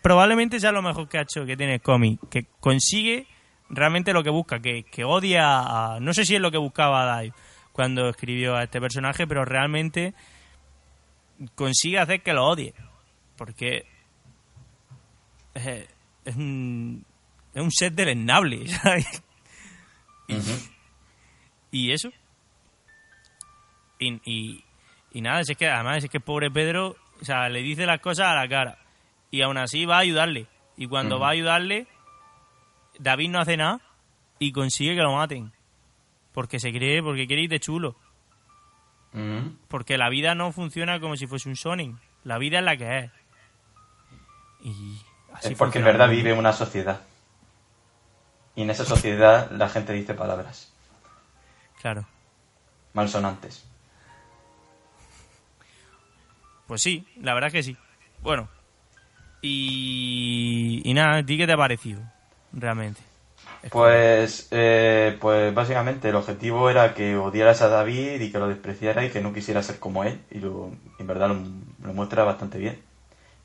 probablemente sea lo mejor que ha hecho que tiene el cómic, que consigue realmente lo que busca, que, que odia a... No sé si es lo que buscaba Dave cuando escribió a este personaje, pero realmente consigue hacer que lo odie. Porque es, es un, es un set deleznable, ¿sabes? y, eso. Y, y, y, nada, es que además es que pobre Pedro, o sea, le dice las cosas a la cara. Y aún así va a ayudarle. Y cuando va a ayudarle, David no hace nada y consigue que lo maten. Porque se cree, porque quiere ir de chulo. Mm. Porque la vida no funciona como si fuese un Sonic. La vida es la que es. Y así es porque en verdad vive una sociedad. Y en esa sociedad la gente dice palabras. Claro. Malsonantes. Pues sí, la verdad es que sí. Bueno. Y, y nada, ¿a ti qué te ha parecido? Realmente. Pues, eh, pues básicamente el objetivo era que odiaras a David y que lo despreciara y que no quisiera ser como él. Y lo, en verdad lo, muestra bastante bien.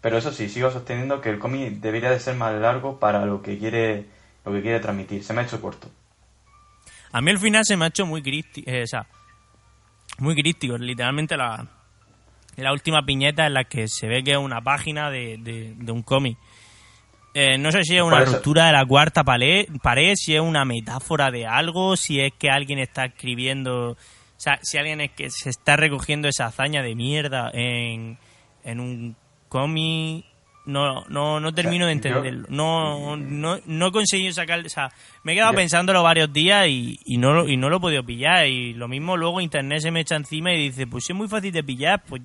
Pero eso sí, sigo sosteniendo que el cómic debería de ser más largo para lo que quiere, lo que quiere transmitir. Se me ha hecho corto. A mí el final se me ha hecho muy crítico. Eh, o sea, muy crítico. Literalmente la, la última piñeta en la que se ve que es una página de, de un cómic eh, no sé si es una ruptura de la cuarta pared, si es una metáfora de algo, si es que alguien está escribiendo, o sea, si alguien es que se está recogiendo esa hazaña de mierda en, en un cómic, no, no, no termino de entenderlo. No, no, no he conseguido sacar, o sea, me he quedado pensándolo varios días y, y, no, y no lo he podido pillar. Y lo mismo luego internet se me echa encima y dice, pues si es muy fácil de pillar, pues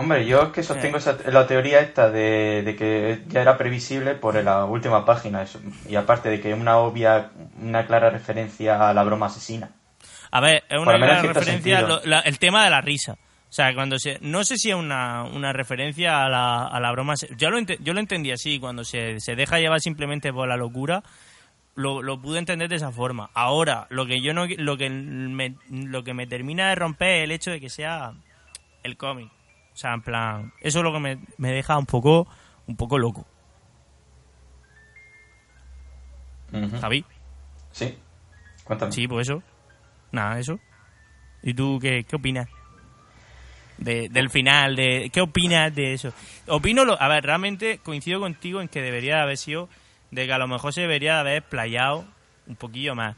Hombre, yo es que sostengo eh. la teoría esta de, que ya era previsible por la última página. Eso, y aparte de que es una obvia, una clara referencia a la broma asesina. A ver, es una clara referencia el tema de la risa. O sea, cuando se, no sé si es una, una referencia a la, a la broma. Yo lo, yo lo entendí así, cuando se, se deja llevar simplemente por la locura, lo, lo, pude entender de esa forma. Ahora, lo que yo no, lo que me, lo que me termina de romper es el hecho de que sea el cómic. O sea, en plan, eso es lo que me, me deja un poco, un poco loco. Javi. Sí, cuéntame. Sí, pues eso. Nada, eso. ¿Y tú qué, qué opinas? De, del final, de ¿qué opinas de eso? Opino, lo, a ver, realmente coincido contigo en que debería haber sido, de que a lo mejor se debería haber playado un poquillo más,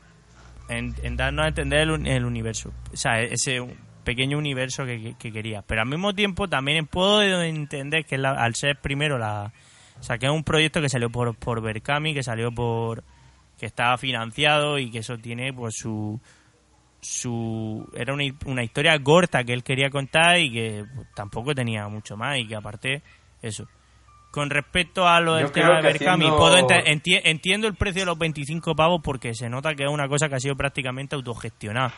en, en darnos a entender el, el universo. O sea, ese pequeño universo que, quería. Pero al mismo tiempo también puedo entender que al ser primero la... O sea, que es un proyecto que salió por, por Berkami, que salió por... que estaba financiado y que eso tiene pues su... su era una, una historia corta que él quería contar y que pues, tampoco tenía mucho más y que aparte eso con respecto a lo del tema de Berkami, haciendo- puedo enti- entiendo el precio de los 25 pavos porque se nota que es una cosa que ha sido prácticamente autogestionada.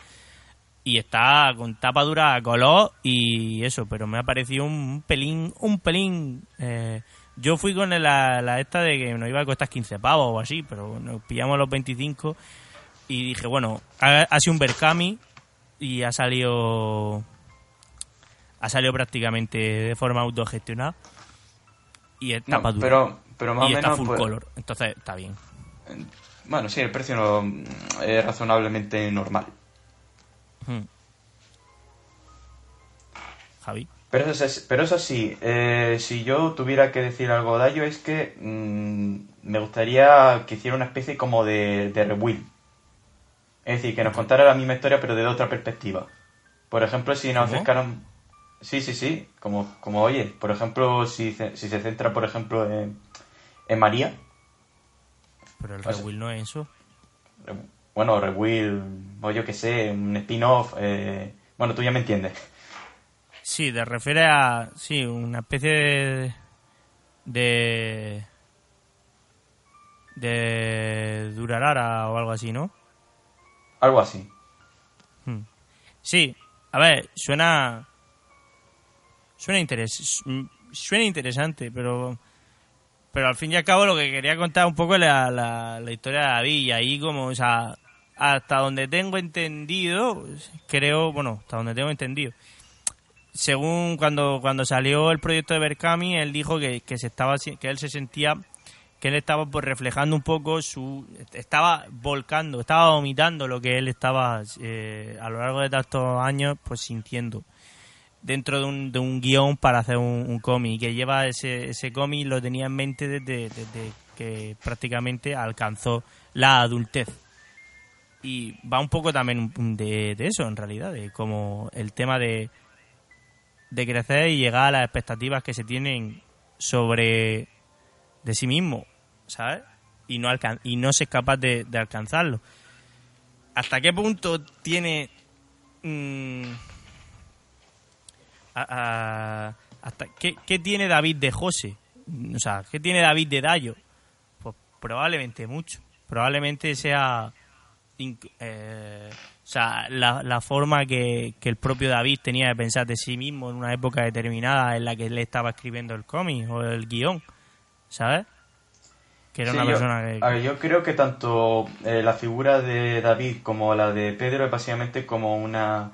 Y está con tapa dura a color y eso, pero me ha parecido un pelín, un pelín... eh, yo fui con la, la esta de que nos iba a costar 15 pavos o así, pero nos pillamos los 25 y dije, bueno, ha, ha sido un Berkami y ha salido... Ha salido prácticamente de forma autogestionada y es No, tapa dura pero, pero más y o está menos. full pues, color. Entonces está bien. Bueno, sí, el precio no- es razonablemente normal. Hmm. Javi. Pero eso, es- pero eso sí, eh, si yo tuviera que decir algo de ello es que mm, me gustaría que hiciera una especie como de, de. Es decir, que nos contara la misma historia pero desde otra perspectiva. Por ejemplo, si nos ¿Cómo? acercaran... Sí, sí, sí, como, como oye, por ejemplo, si, se- si se centra, por ejemplo, en, en María, Pero el rewill no es eso. Bueno, rewill, o yo que sé, un spin-off, eh, bueno, tú ya me entiendes. Sí, te refiere a. Sí, una especie de. de. de Durarara o algo así, ¿no? Algo así. Hmm. Sí, a ver, suena. Suena, interes suena interesante, pero. Pero al fin y al cabo lo que quería contar un poco es la, la, la historia de David y ahí como, o sea, hasta donde tengo entendido, creo, bueno, hasta donde tengo entendido, según cuando, cuando salió el proyecto de Berkami, él dijo que, que se estaba que él se sentía que él estaba pues reflejando un poco su estaba volcando, estaba vomitando lo que él estaba eh, a lo largo de tantos años pues sintiendo dentro de un, de un guion para hacer un, un cómic que lleva ese, ese cómic lo tenía en mente desde, desde que prácticamente alcanzó la adultez y va un poco también de, eso en realidad de como el tema de de crecer y llegar a las expectativas que se tienen sobre de sí mismo, ¿sabes? Y no alcan y no ser capaz de, de alcanzarlo. ¿Hasta qué punto tiene mm, hasta qué, qué tiene David de José? O sea, ¿qué tiene David de Dayo? Pues probablemente mucho. Probablemente sea eh, o sea, la, la forma que, que el propio David tenía de pensar de sí mismo en una época determinada en la que él estaba escribiendo el cómic o el guion, ¿sabes? Que era Sí, una yo, persona que... a ver, yo creo que tanto eh, la figura de David como la de Pedro es básicamente como una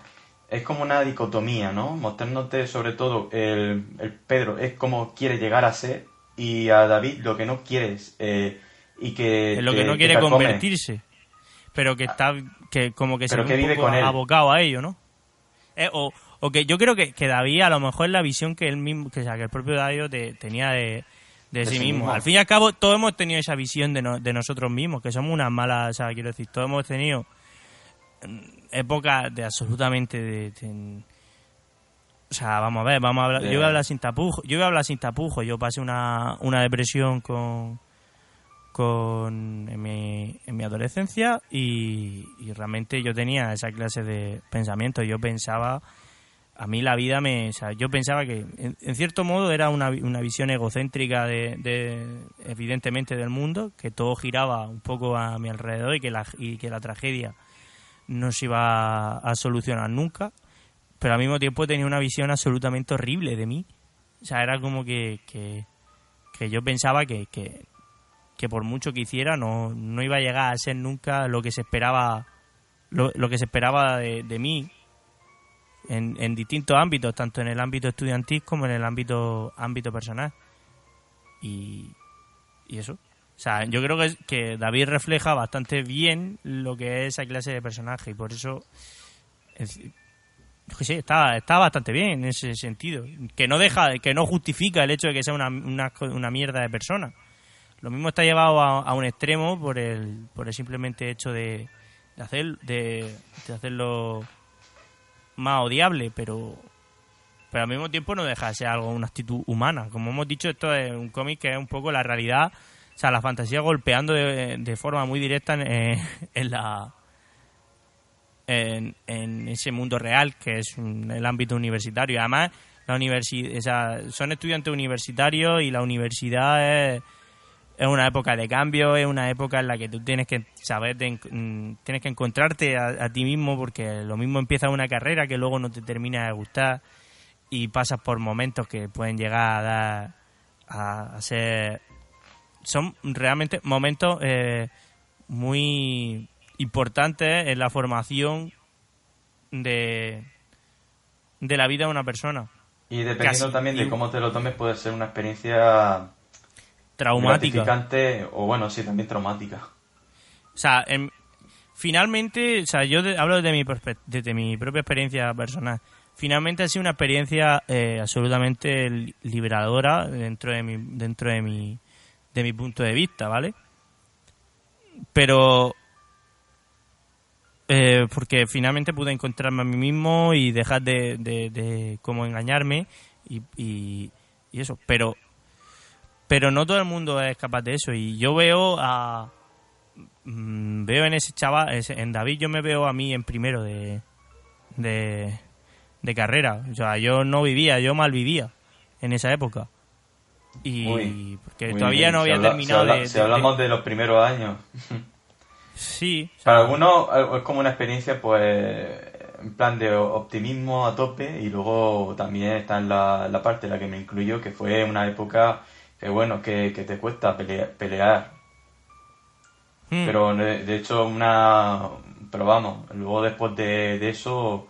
es como una dicotomía, ¿no? Mostrándote sobre todo el, el Pedro es como quiere llegar a ser y a David lo que no quiere es eh, y que en lo que no quiere convertirse pero que está que como que se Pero que un vive poco con él. abocado a ello no Eh, o, o que yo creo que, que David a lo mejor es la visión que él mismo que, o sea, que el propio David te- tenía de, de, sí, sí mismo. mismo. al fin y al cabo todos hemos tenido esa visión de, no- de nosotros mismos que somos unas malas o sea quiero decir todos hemos tenido mm, épocas de absolutamente de, de- o sea, vamos a ver, vamos a hablar. Yo voy a hablar sin tapujos. Yo voy a hablar sin tapujos. Yo pasé una, una depresión con, con en mi, en mi adolescencia y, realmente yo tenía esa clase de pensamientos. Yo pensaba, a mí la vida me, yo pensaba que en, cierto modo era una, una visión egocéntrica de, de, evidentemente del mundo, que todo giraba un poco a mi alrededor y que la, y que la tragedia no se iba a solucionar nunca, pero al mismo tiempo tenía una visión absolutamente horrible de mí. O sea, era como que, que, yo pensaba que, que por mucho que hiciera no, no iba a llegar a ser nunca lo que se esperaba lo, que se esperaba de, de mí en, distintos ámbitos, tanto en el ámbito estudiantil como en el ámbito ámbito personal. Y, y eso. O sea, yo creo que, que David refleja bastante bien lo que es esa clase de personaje y por eso es- qué sé, está, está bastante bien en ese sentido. Que no deja, que no justifica el hecho de que sea una, una mierda de persona. Lo mismo está llevado a, a un extremo por el, por el simplemente hecho de, de hacer, de, de hacerlo más odiable, pero pero al mismo tiempo no deja de ser algo, una actitud humana. Como hemos dicho, esto es un cómic que es un poco la realidad, o sea, la fantasía golpeando de, forma muy directa en, eh, en la en, en ese mundo real que es un- el ámbito universitario. Además, la universi- o sea, son estudiantes universitarios y la universidad es, es una época de cambio, es una época en la que tú tienes que saber, de mm, tienes que encontrarte a, a ti mismo porque lo mismo empieza una carrera que luego no te termina de gustar y pasas por momentos que pueden llegar a dar a, a ser son realmente momentos eh, muy importantes en la formación de de la vida de una persona Y dependiendo Casi. también de cómo te lo tomes, puede ser una experiencia traumática o, bueno, sí, también traumática. O sea, em, finalmente, o sea, yo de- hablo desde mi, desde mi propia experiencia personal. Finalmente ha sido una experiencia eh, absolutamente li- liberadora dentro de mi, dentro de mi, de mi punto de vista, ¿vale? Pero eh, porque finalmente pude encontrarme a mí mismo y dejar de, de, de como engañarme y, y, y eso. Pero pero no todo el mundo es capaz de eso y yo veo a mm, veo en ese chaval, en David yo me veo a mí en primero de, de, de carrera. O sea, yo no vivía, yo mal vivía en esa época. Y Uy, porque todavía no había habla- terminado habla- de, si de- hablamos de los primeros años. Sí, o sea, Para algunos eh, es como una experiencia, pues, en plan de optimismo a tope y luego también está en la, la parte en la que me incluyo, que fue una época que, bueno, que, que te cuesta pelea- pelear. mm, Pero de, hecho, una. Pero vamos, luego después de, de eso,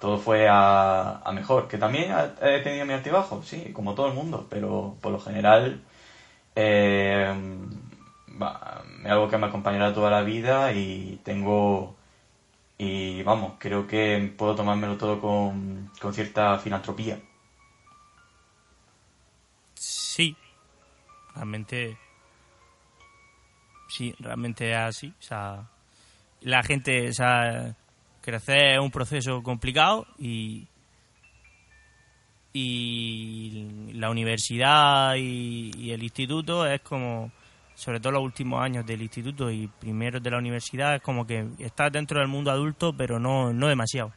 todo fue a, a mejor. Que también he tenido mi altibajo, sí, como todo el mundo, pero por lo general. eh, es algo que me acompañará toda la vida y tengo. Y vamos, creo que puedo tomármelo todo con, con cierta filantropía. sí, realmente sí, realmente es así. O sea, la gente, o sea, crecer es un proceso complicado y y la universidad y, y el instituto es como sobre todo los últimos años del instituto y primeros de la universidad es como que estás dentro del mundo adulto pero no, no demasiado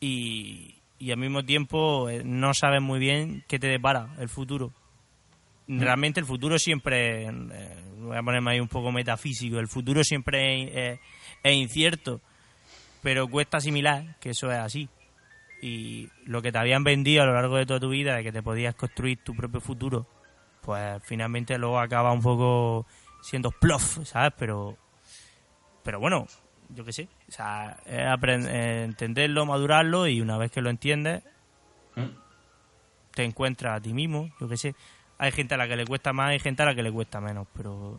y, y al mismo tiempo eh, no sabes muy bien qué te depara el futuro realmente el futuro siempre eh, voy a ponerme ahí un poco metafísico el futuro siempre es, es- es incierto pero cuesta asimilar que eso es así y lo que te habían vendido a lo largo de toda tu vida de que te podías construir tu propio futuro pues finalmente luego acaba un poco siendo plof sabes pero pero bueno yo qué sé o sea es eh, entenderlo madurarlo y una vez que lo entiendes ¿Mm? te encuentras a ti mismo, yo qué sé. Hay gente a la que le cuesta más, hay gente a la que le cuesta menos, pero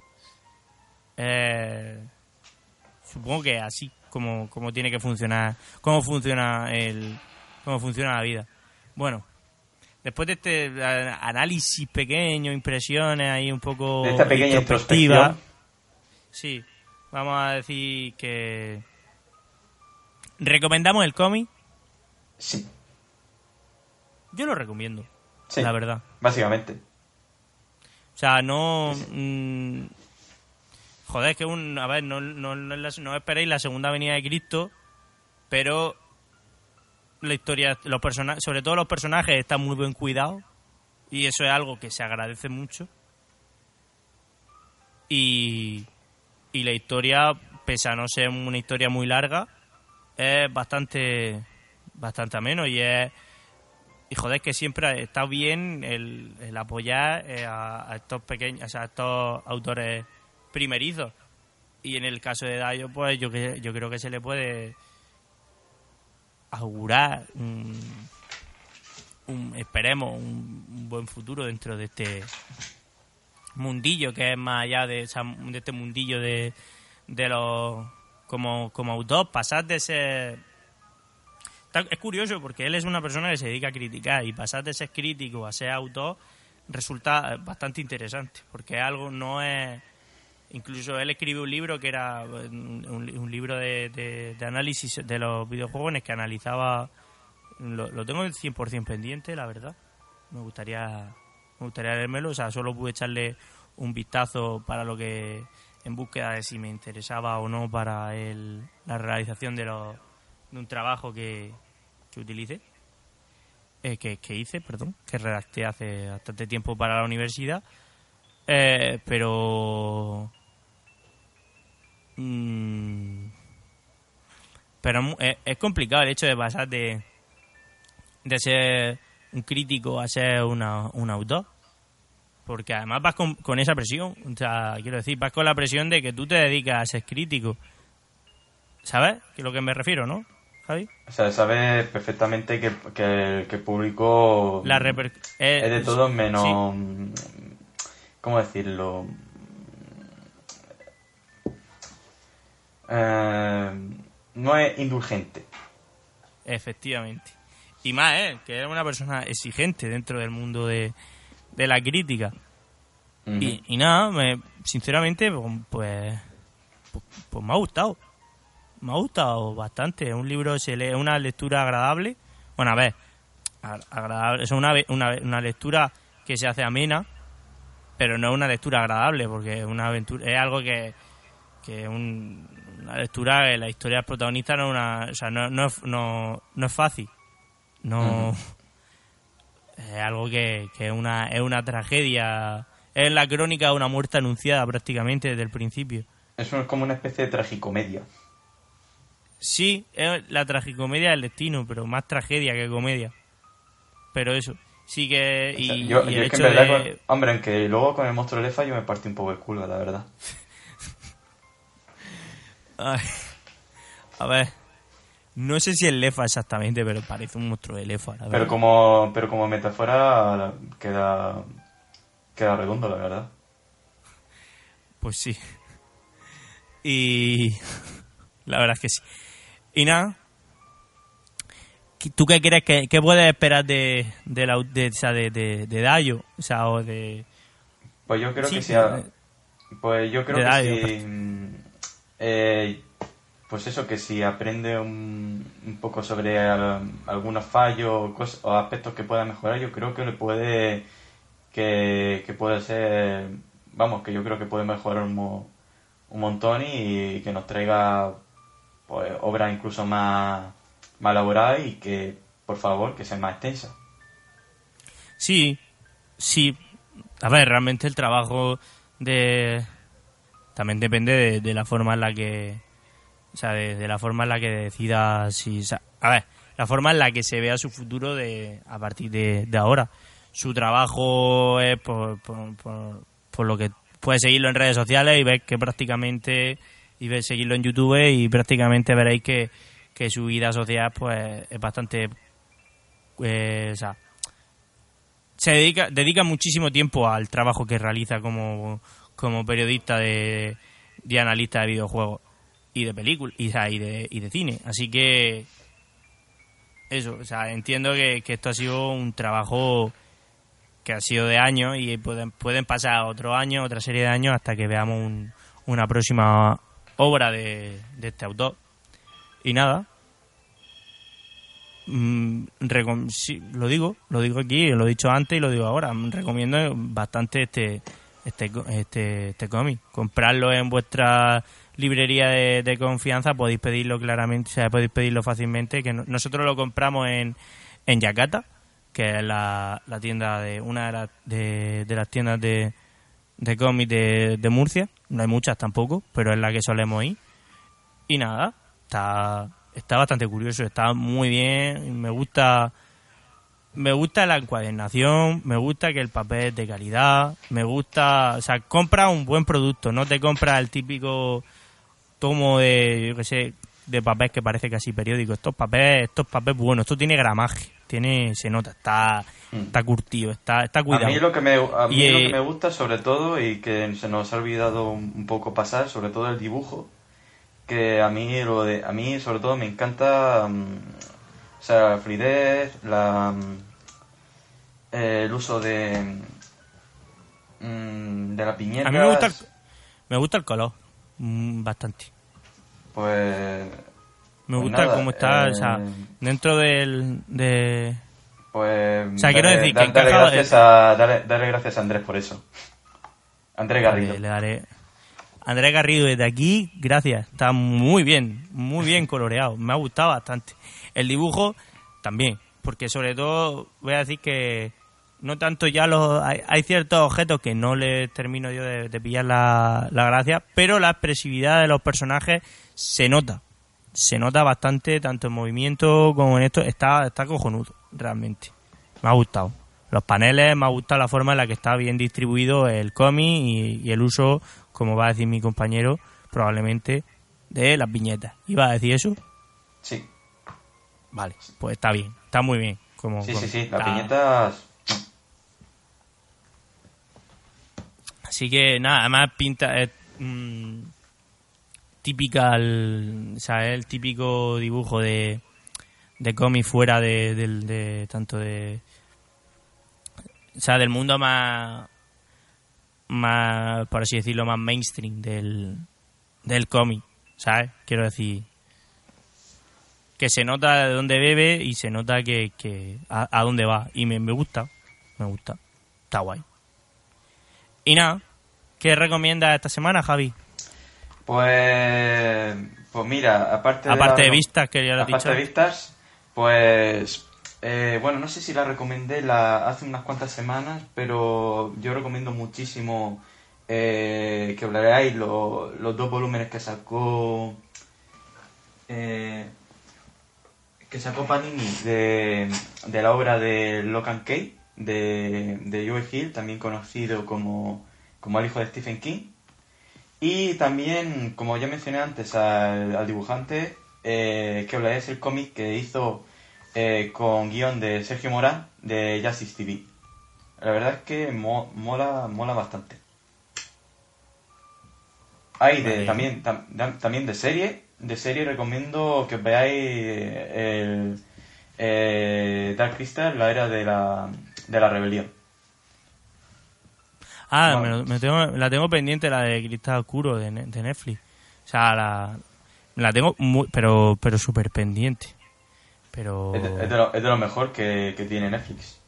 eh, supongo que es así como, como tiene que funcionar, cómo funciona el, cómo funciona la vida. Bueno, después de este eh, análisis pequeño, impresiones ahí un poco De esta pequeña introspectiva, sí, vamos a decir que recomendamos el cómic. Sí, Yo lo recomiendo, sí, la verdad. básicamente. O sea, no. mm, joder, es que un. A ver, no, no, no, no esperéis la segunda venida de Cristo, pero. La historia, los personajes, sobre todo los personajes, están muy bien cuidados. Y eso es algo que se agradece mucho. Y. Y la historia, pese a no ser una historia muy larga, es bastante. Bastante ameno y es. Y joder, que siempre está bien el, apoyar eh, a, estos pequeños, a estos autores primerizos. Y en el caso de Dayo, pues yo yo creo que se le puede augurar esperemos un, buen futuro dentro de este mundillo que es más allá de, este mundillo de, de los como, como autor, pasar de ser es curioso porque él es una persona que se dedica a criticar y pasar de ser crítico a ser autor resulta bastante interesante porque algo no es incluso él escribió un libro que era un, un libro de, de- análisis de los videojuegos que analizaba lo, lo tengo el 100% pendiente la verdad. Me gustaría me gustaría leérmelo o sea solo pude echarle un vistazo para lo que en búsqueda de si me interesaba o no para el, la realización de, lo, de un trabajo que, que utilice, eh, que, que hice, perdón, que redacté hace bastante tiempo para la universidad, eh, pero... mm, pero es, es complicado el hecho de pasar de, de ser un crítico a ser una, un autor. Porque además vas con, con esa presión. O sea, quiero decir, vas con la presión de que tú te dedicas a ser crítico. ¿Sabes? Que es lo que me refiero, ¿no, Javi? O sea, sabes perfectamente que, que, que el público La reper- eh, es de todo menos... sí. ¿Cómo decirlo? Eh, no es indulgente. Efectivamente. Y más, ¿eh? Que es una persona exigente dentro del mundo de, de la crítica. Y nada, me, sinceramente, pues, pues, pues me ha gustado. Me ha gustado bastante. Es un libro, se lee, es una lectura agradable. Bueno, a ver, agradable. Es una, una, una lectura que se hace amena, pero no es una lectura agradable, porque es una aventura, es algo que, que es un- una lectura que la historia del protagonista no es una, o sea, no, no, es- no, no es fácil. No es algo que, que es una es una tragedia, es la crónica de una muerte anunciada prácticamente desde el principio. Eso es como una especie de tragicomedia. Sí, es la tragicomedia del destino, pero más tragedia que comedia. Pero eso, sí que y, yo, y yo el es que hecho en verdad, de con- hombre, aunque luego con el monstruo lefa yo me partí un poco el culo, la verdad. Ay, a ver, no sé si es lefa exactamente, pero parece un monstruo de lefa, la Pero verdad. como, pero como metáfora queda, queda redondo, la verdad. Pues sí. Y la verdad es que sí. Y nada. ¿Tú qué crees que qué puedes esperar de de la de, o sea, de, de, de Dayo? O sea, o de Pues yo creo Sí, que sea, pues yo creo que Dario, si, mm, eh, pues eso, que si aprende un, un poco sobre al- algunos fallos o, aspectos que pueda mejorar, yo creo que le puede, que, que puede ser, vamos, que yo creo que puede mejorar un, un montón y que nos traiga pues obras incluso más, más elaboradas y que, por favor, que sean más extensas. Sí, sí. A ver, realmente el trabajo de también depende de, la forma en la que o sea, de, la forma en la que decida si a ver, la forma en la que se vea su futuro de a partir de, ahora. Su trabajo es por, por, por, por lo que puede seguirlo en redes sociales y ver que prácticamente y seguirlo en YouTube y prácticamente veréis que, que su vida social pues es bastante eh, o sea, se dedica, dedica muchísimo tiempo al trabajo que realiza como, como periodista de, analista de videojuegos y de películas y, de, y de cine. Así que eso, o sea, entiendo que, que esto ha sido un trabajo que ha sido de años y pueden, pueden pasar otro año, otra serie de años hasta que veamos un- una próxima obra de, de este autor. Y nada, Mm, sí, lo digo, lo digo aquí, lo he dicho antes y lo digo ahora. Recomiendo bastante este este este, este cómic. Comprarlo en vuestra librería de, confianza, podéis pedirlo claramente, o sea, podéis pedirlo fácilmente. Que no- nosotros lo compramos en, en Yakata, que es la, la tienda de una de, de, de las tiendas de, de cómics de, de Murcia. No hay muchas tampoco, pero es la que solemos ir. Y nada, está, está bastante curioso, está muy bien, me gusta me gusta la encuadernación, me gusta que el papel es de calidad, me gusta, o sea, compra un buen producto, no te compras el típico tomo de, yo qué sé, de papel que parece casi periódico. Estos papeles, estos papeles buenos, esto tiene gramaje, tiene, se nota, está. Está curtido, está, está cuidado. A mí lo que me, a mí Y, lo eh, que me gusta sobre todo y que se nos ha olvidado un poco pasar, sobre todo el dibujo, que a mí lo de a mí sobre todo me encanta mm, o sea, la fluidez, la mm, eh, el uso de mm, de la piñeta. A mí me gusta el, me gusta el color, mm, bastante. pues Me Pues gusta nada, cómo está, o sea, eh, dentro del, de... pues O sea, quiero decir que encaja- gracias a darle, darle gracias a Andrés por eso. Andrés Garrido. le daré... Andrés Garrido, desde aquí, gracias. Está muy bien, muy bien coloreado. Me ha gustado bastante. El dibujo también, porque sobre todo voy a decir que no tanto ya los hay, ciertos objetos que no le termino yo de, pillar la, la, gracia, pero la expresividad de los personajes se nota. Se nota bastante, tanto en movimiento como en esto. Está, está cojonudo, realmente. Me ha gustado. Los paneles, me ha gustado la forma en la que está bien distribuido el cómic y, el uso, como va a decir mi compañero, probablemente de las viñetas. ¿Iba a decir eso? Sí. Vale, pues está bien, está muy bien. Como, sí, sí, sí, las viñetas Así que nada, además pinta mm, típica, el, o sea, el típico dibujo de, de cómic fuera de, tanto de, o sea, del mundo más, más, por así decirlo, más mainstream del, del cómic. Quiero decir que se nota de dónde bebe y se nota que, que a, dónde va y me, me gusta, me gusta, está guay. Y nada, ¿qué recomiendas esta semana, Javi? Pues, pues mira, aparte, de, vistas, que ya lo aparte de vistas, pues, eh, bueno, no sé si la recomendé la, hace unas cuantas semanas, pero yo recomiendo muchísimo eh, que hablaréis los dos volúmenes que sacó eh, que sacó Panini de, de la obra de Locan Kay de, de Joe Hill, también conocido como, como el hijo de Stephen King. Y también, como ya mencioné antes al, dibujante, eh, que es el cómic que hizo eh, con guion de Sergio Morán de Justice TV. La verdad es que mola, mola bastante. Hay de, también, también de serie. De serie recomiendo que veáis el eh, Dark Crystal, la era de la, de la rebelión. Ah, me, tengo, la tengo pendiente, la de Cristal Oscuro de, Netflix. O sea, la, la tengo muy, pero pero súper pendiente. Pero... Es, de, lo, es de lo mejor que, tiene Netflix.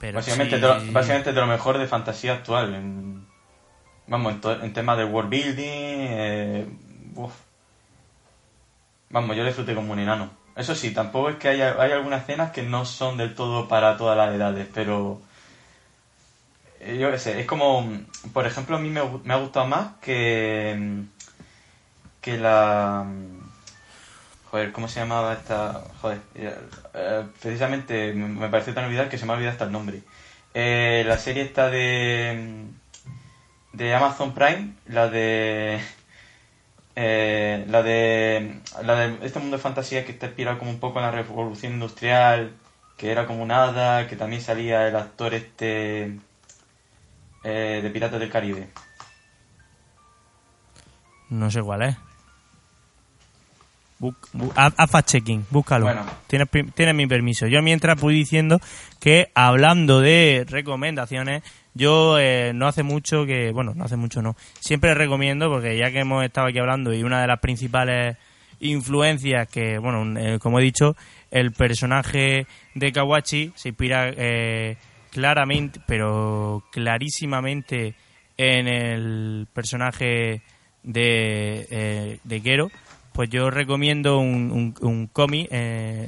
básicamente, es de lo, básicamente de lo mejor de fantasía actual. En, vamos, en, en temas de world building. Eh, vamos, yo disfruté como un enano. Eso sí, tampoco es que haya, hay algunas escenas que no son del todo para todas las edades, pero yo qué sé, es como, por ejemplo, a mí me, ha gustado más que, que la... Joder, ¿cómo se llamaba esta...? Joder, eh, precisamente me pareció tan olvidar que se me ha olvidado hasta el nombre. Eh, la serie está de... de Amazon Prime, la de... Eh, la de la de este mundo de fantasía que está inspirado como un poco en la revolución industrial que era como nada que también salía el actor este eh, de Piratas del Caribe. No sé cuál es. Haz checking búscalo. Bueno. tienes, tienes mi permiso. Yo mientras voy diciendo que hablando de recomendaciones yo eh, no hace mucho que, bueno, no hace mucho no, siempre recomiendo, porque ya que hemos estado aquí hablando y una de las principales influencias que, bueno, eh, como he dicho, el personaje de Kawachi se inspira eh, claramente, pero clarísimamente en el personaje de, de Gero, pues yo recomiendo un, un, cómic,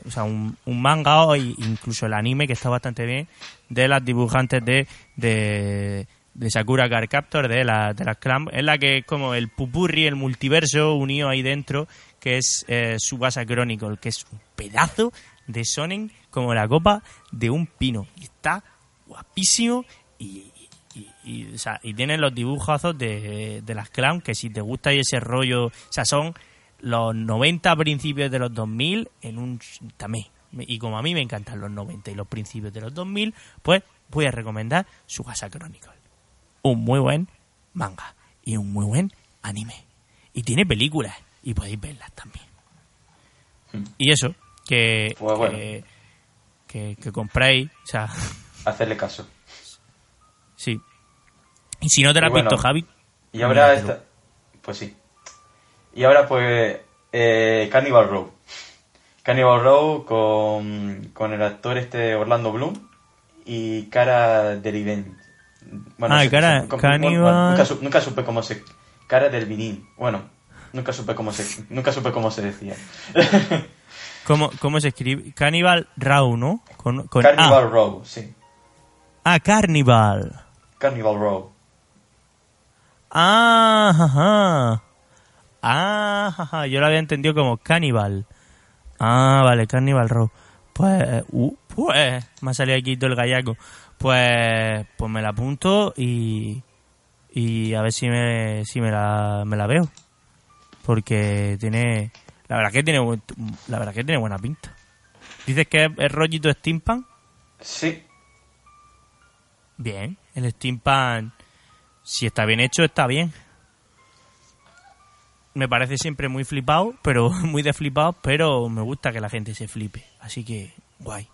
o sea, un, un manga o incluso el anime que está bastante bien, de las dibujantes de, de, Sakura Card Captor, de, la, de las Clamp, es la que es como el pupurri, el multiverso unido ahí dentro, que es eh, Subasa Chronicle, que es un pedazo de Sonen como la copa de un pino. Y está guapísimo y, y, o sea, y tiene los dibujazos de, de las Clamp, que si te gusta ese rollo, o sea, son los 90 principios de los 2000 en un tamé y como a mí me encantan los 90 y los principios de los 2000, pues voy a recomendar Sugasa Chronicle. Un muy buen manga y un muy buen anime. Y tiene películas y podéis verlas también. Hmm. Y eso, que, pues que, que, compréis, o sea... Hacerle caso. Sí. Y si no te la has visto, Javi... Y ahora esta... Pues sí. Y ahora pues... Eh, Cannibal Row. Cannibal Row con, con el actor este Orlando Bloom y Cara Delevingne. Bueno, ah, cara, Cannibal... nunca, nunca, supe cómo se, cara del vinín. Bueno, nunca supe cómo se, nunca supe cómo se decía. ¿Cómo, cómo se escribe? Cannibal Row, ¿no? Con, con Carnival A. Row, sí. Ah, Carnival. Carnival Row. Ah, ajá. Ah, ajá. Yo lo había entendido como Cannibal. Ah, vale, Carnival Row. Pues, uh, pues, me ha salido aquí todo el gallaco. Pues, pues me la apunto y, y a ver si me, si me la, me la veo. Porque tiene, la verdad que tiene, la verdad que tiene buena pinta. Dices que es, es rollito steampunk. Sí, Bien, el steampunk, si está bien hecho, está bien. Me parece siempre muy flipado, pero muy de flipado, pero me gusta que la gente se flipe. Así que, guay.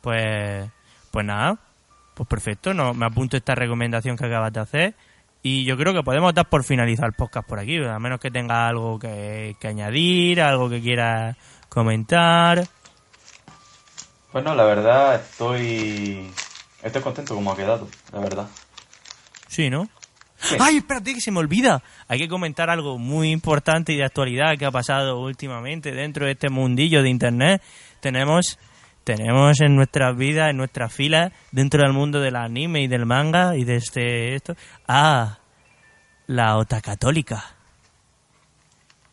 Pues, pues nada, pues perfecto, no, me apunto esta recomendación que acabas de hacer. Y yo creo que podemos dar por finalizar el podcast por aquí, a menos que tenga algo que, que añadir, algo que quiera comentar. Bueno, la verdad estoy estoy contento como ha quedado, la verdad. Sí, ¿no? Sí. ¡Ay, espérate que se me olvida! Hay que comentar algo muy importante y de actualidad que ha pasado últimamente dentro de este mundillo de internet. Tenemos tenemos en nuestras vidas, en nuestras filas, dentro del mundo del anime y del manga y de este esto, a la Ota Católica.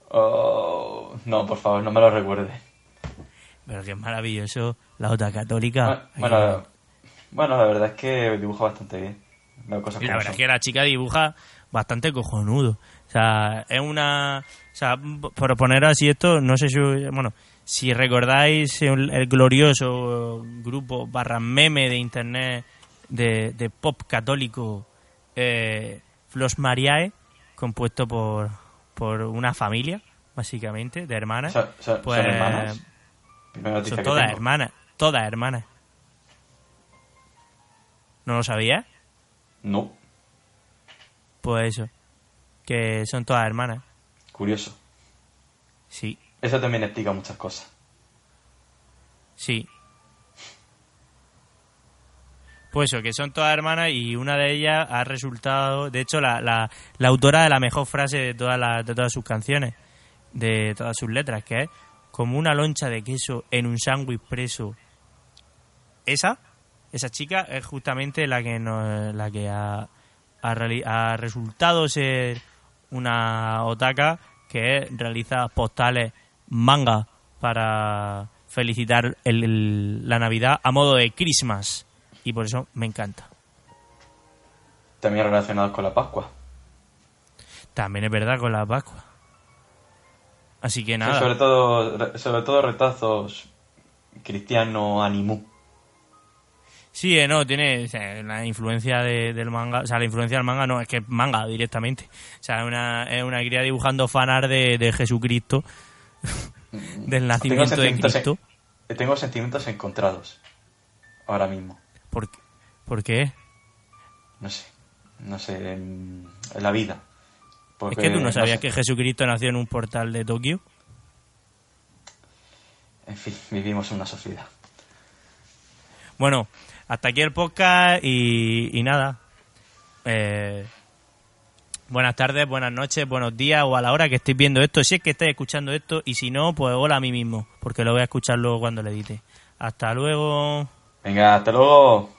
Oh, no, por favor, no me lo recuerde. Pero que es maravilloso, la Ota Católica. Ah, Bueno, bueno, la verdad es que dibuja bastante bien. La como verdad es que la chica dibuja bastante cojonudo. O sea, es una... O sea, por poner así esto, no sé si... Bueno, si recordáis el, el glorioso grupo barra meme de internet de, de pop católico eh, Flos Mariae, compuesto por, por una familia, básicamente, de hermanas. Son, son- Pues, son hermanas. Todas tengo. hermanas, todas hermanas. ¿No lo sabías? No, Pues eso, que son todas hermanas. curioso. Sí, Eso también explica muchas cosas. sí. Pues eso, que son todas hermanas y una de ellas ha resultado, de hecho, la, la, la autora de la mejor frase de todas, las, de todas sus canciones, de todas sus letras, que es como una loncha de queso en un sándwich preso. Esa, esa chica es justamente la que, nos- la que ha, ha, reali- ha resultado ser una otaka que realiza postales manga para felicitar el- el- la Navidad a modo de Christmas. Y por eso me encanta. También relacionados con la Pascua. También es verdad con la Pascua. Así que nada. sobre todo, re- sobre todo retazos cristiano animu. Sí, eh, no, tiene o sea, la influencia de- del manga, o sea, la influencia del manga no, es que es manga directamente. O sea, es una, es una cría dibujando fanar de, de Jesucristo, del nacimiento de en- Cristo. Tengo sentimientos encontrados. Ahora mismo. ¿Por, qué? ¿Por qué? No sé. No sé. En, en la vida. Porque, es que tú no sabías sé. que Jesucristo nació en un portal de Tokio. En fin, vivimos en una sociedad. Bueno, hasta aquí el podcast y, nada. Eh, buenas tardes, buenas noches, buenos días o a la hora que estéis viendo esto. Si es que estáis escuchando esto y si no, pues hola a mí mismo, porque lo voy a escuchar luego cuando le edite. Hasta luego. Venga, hasta luego.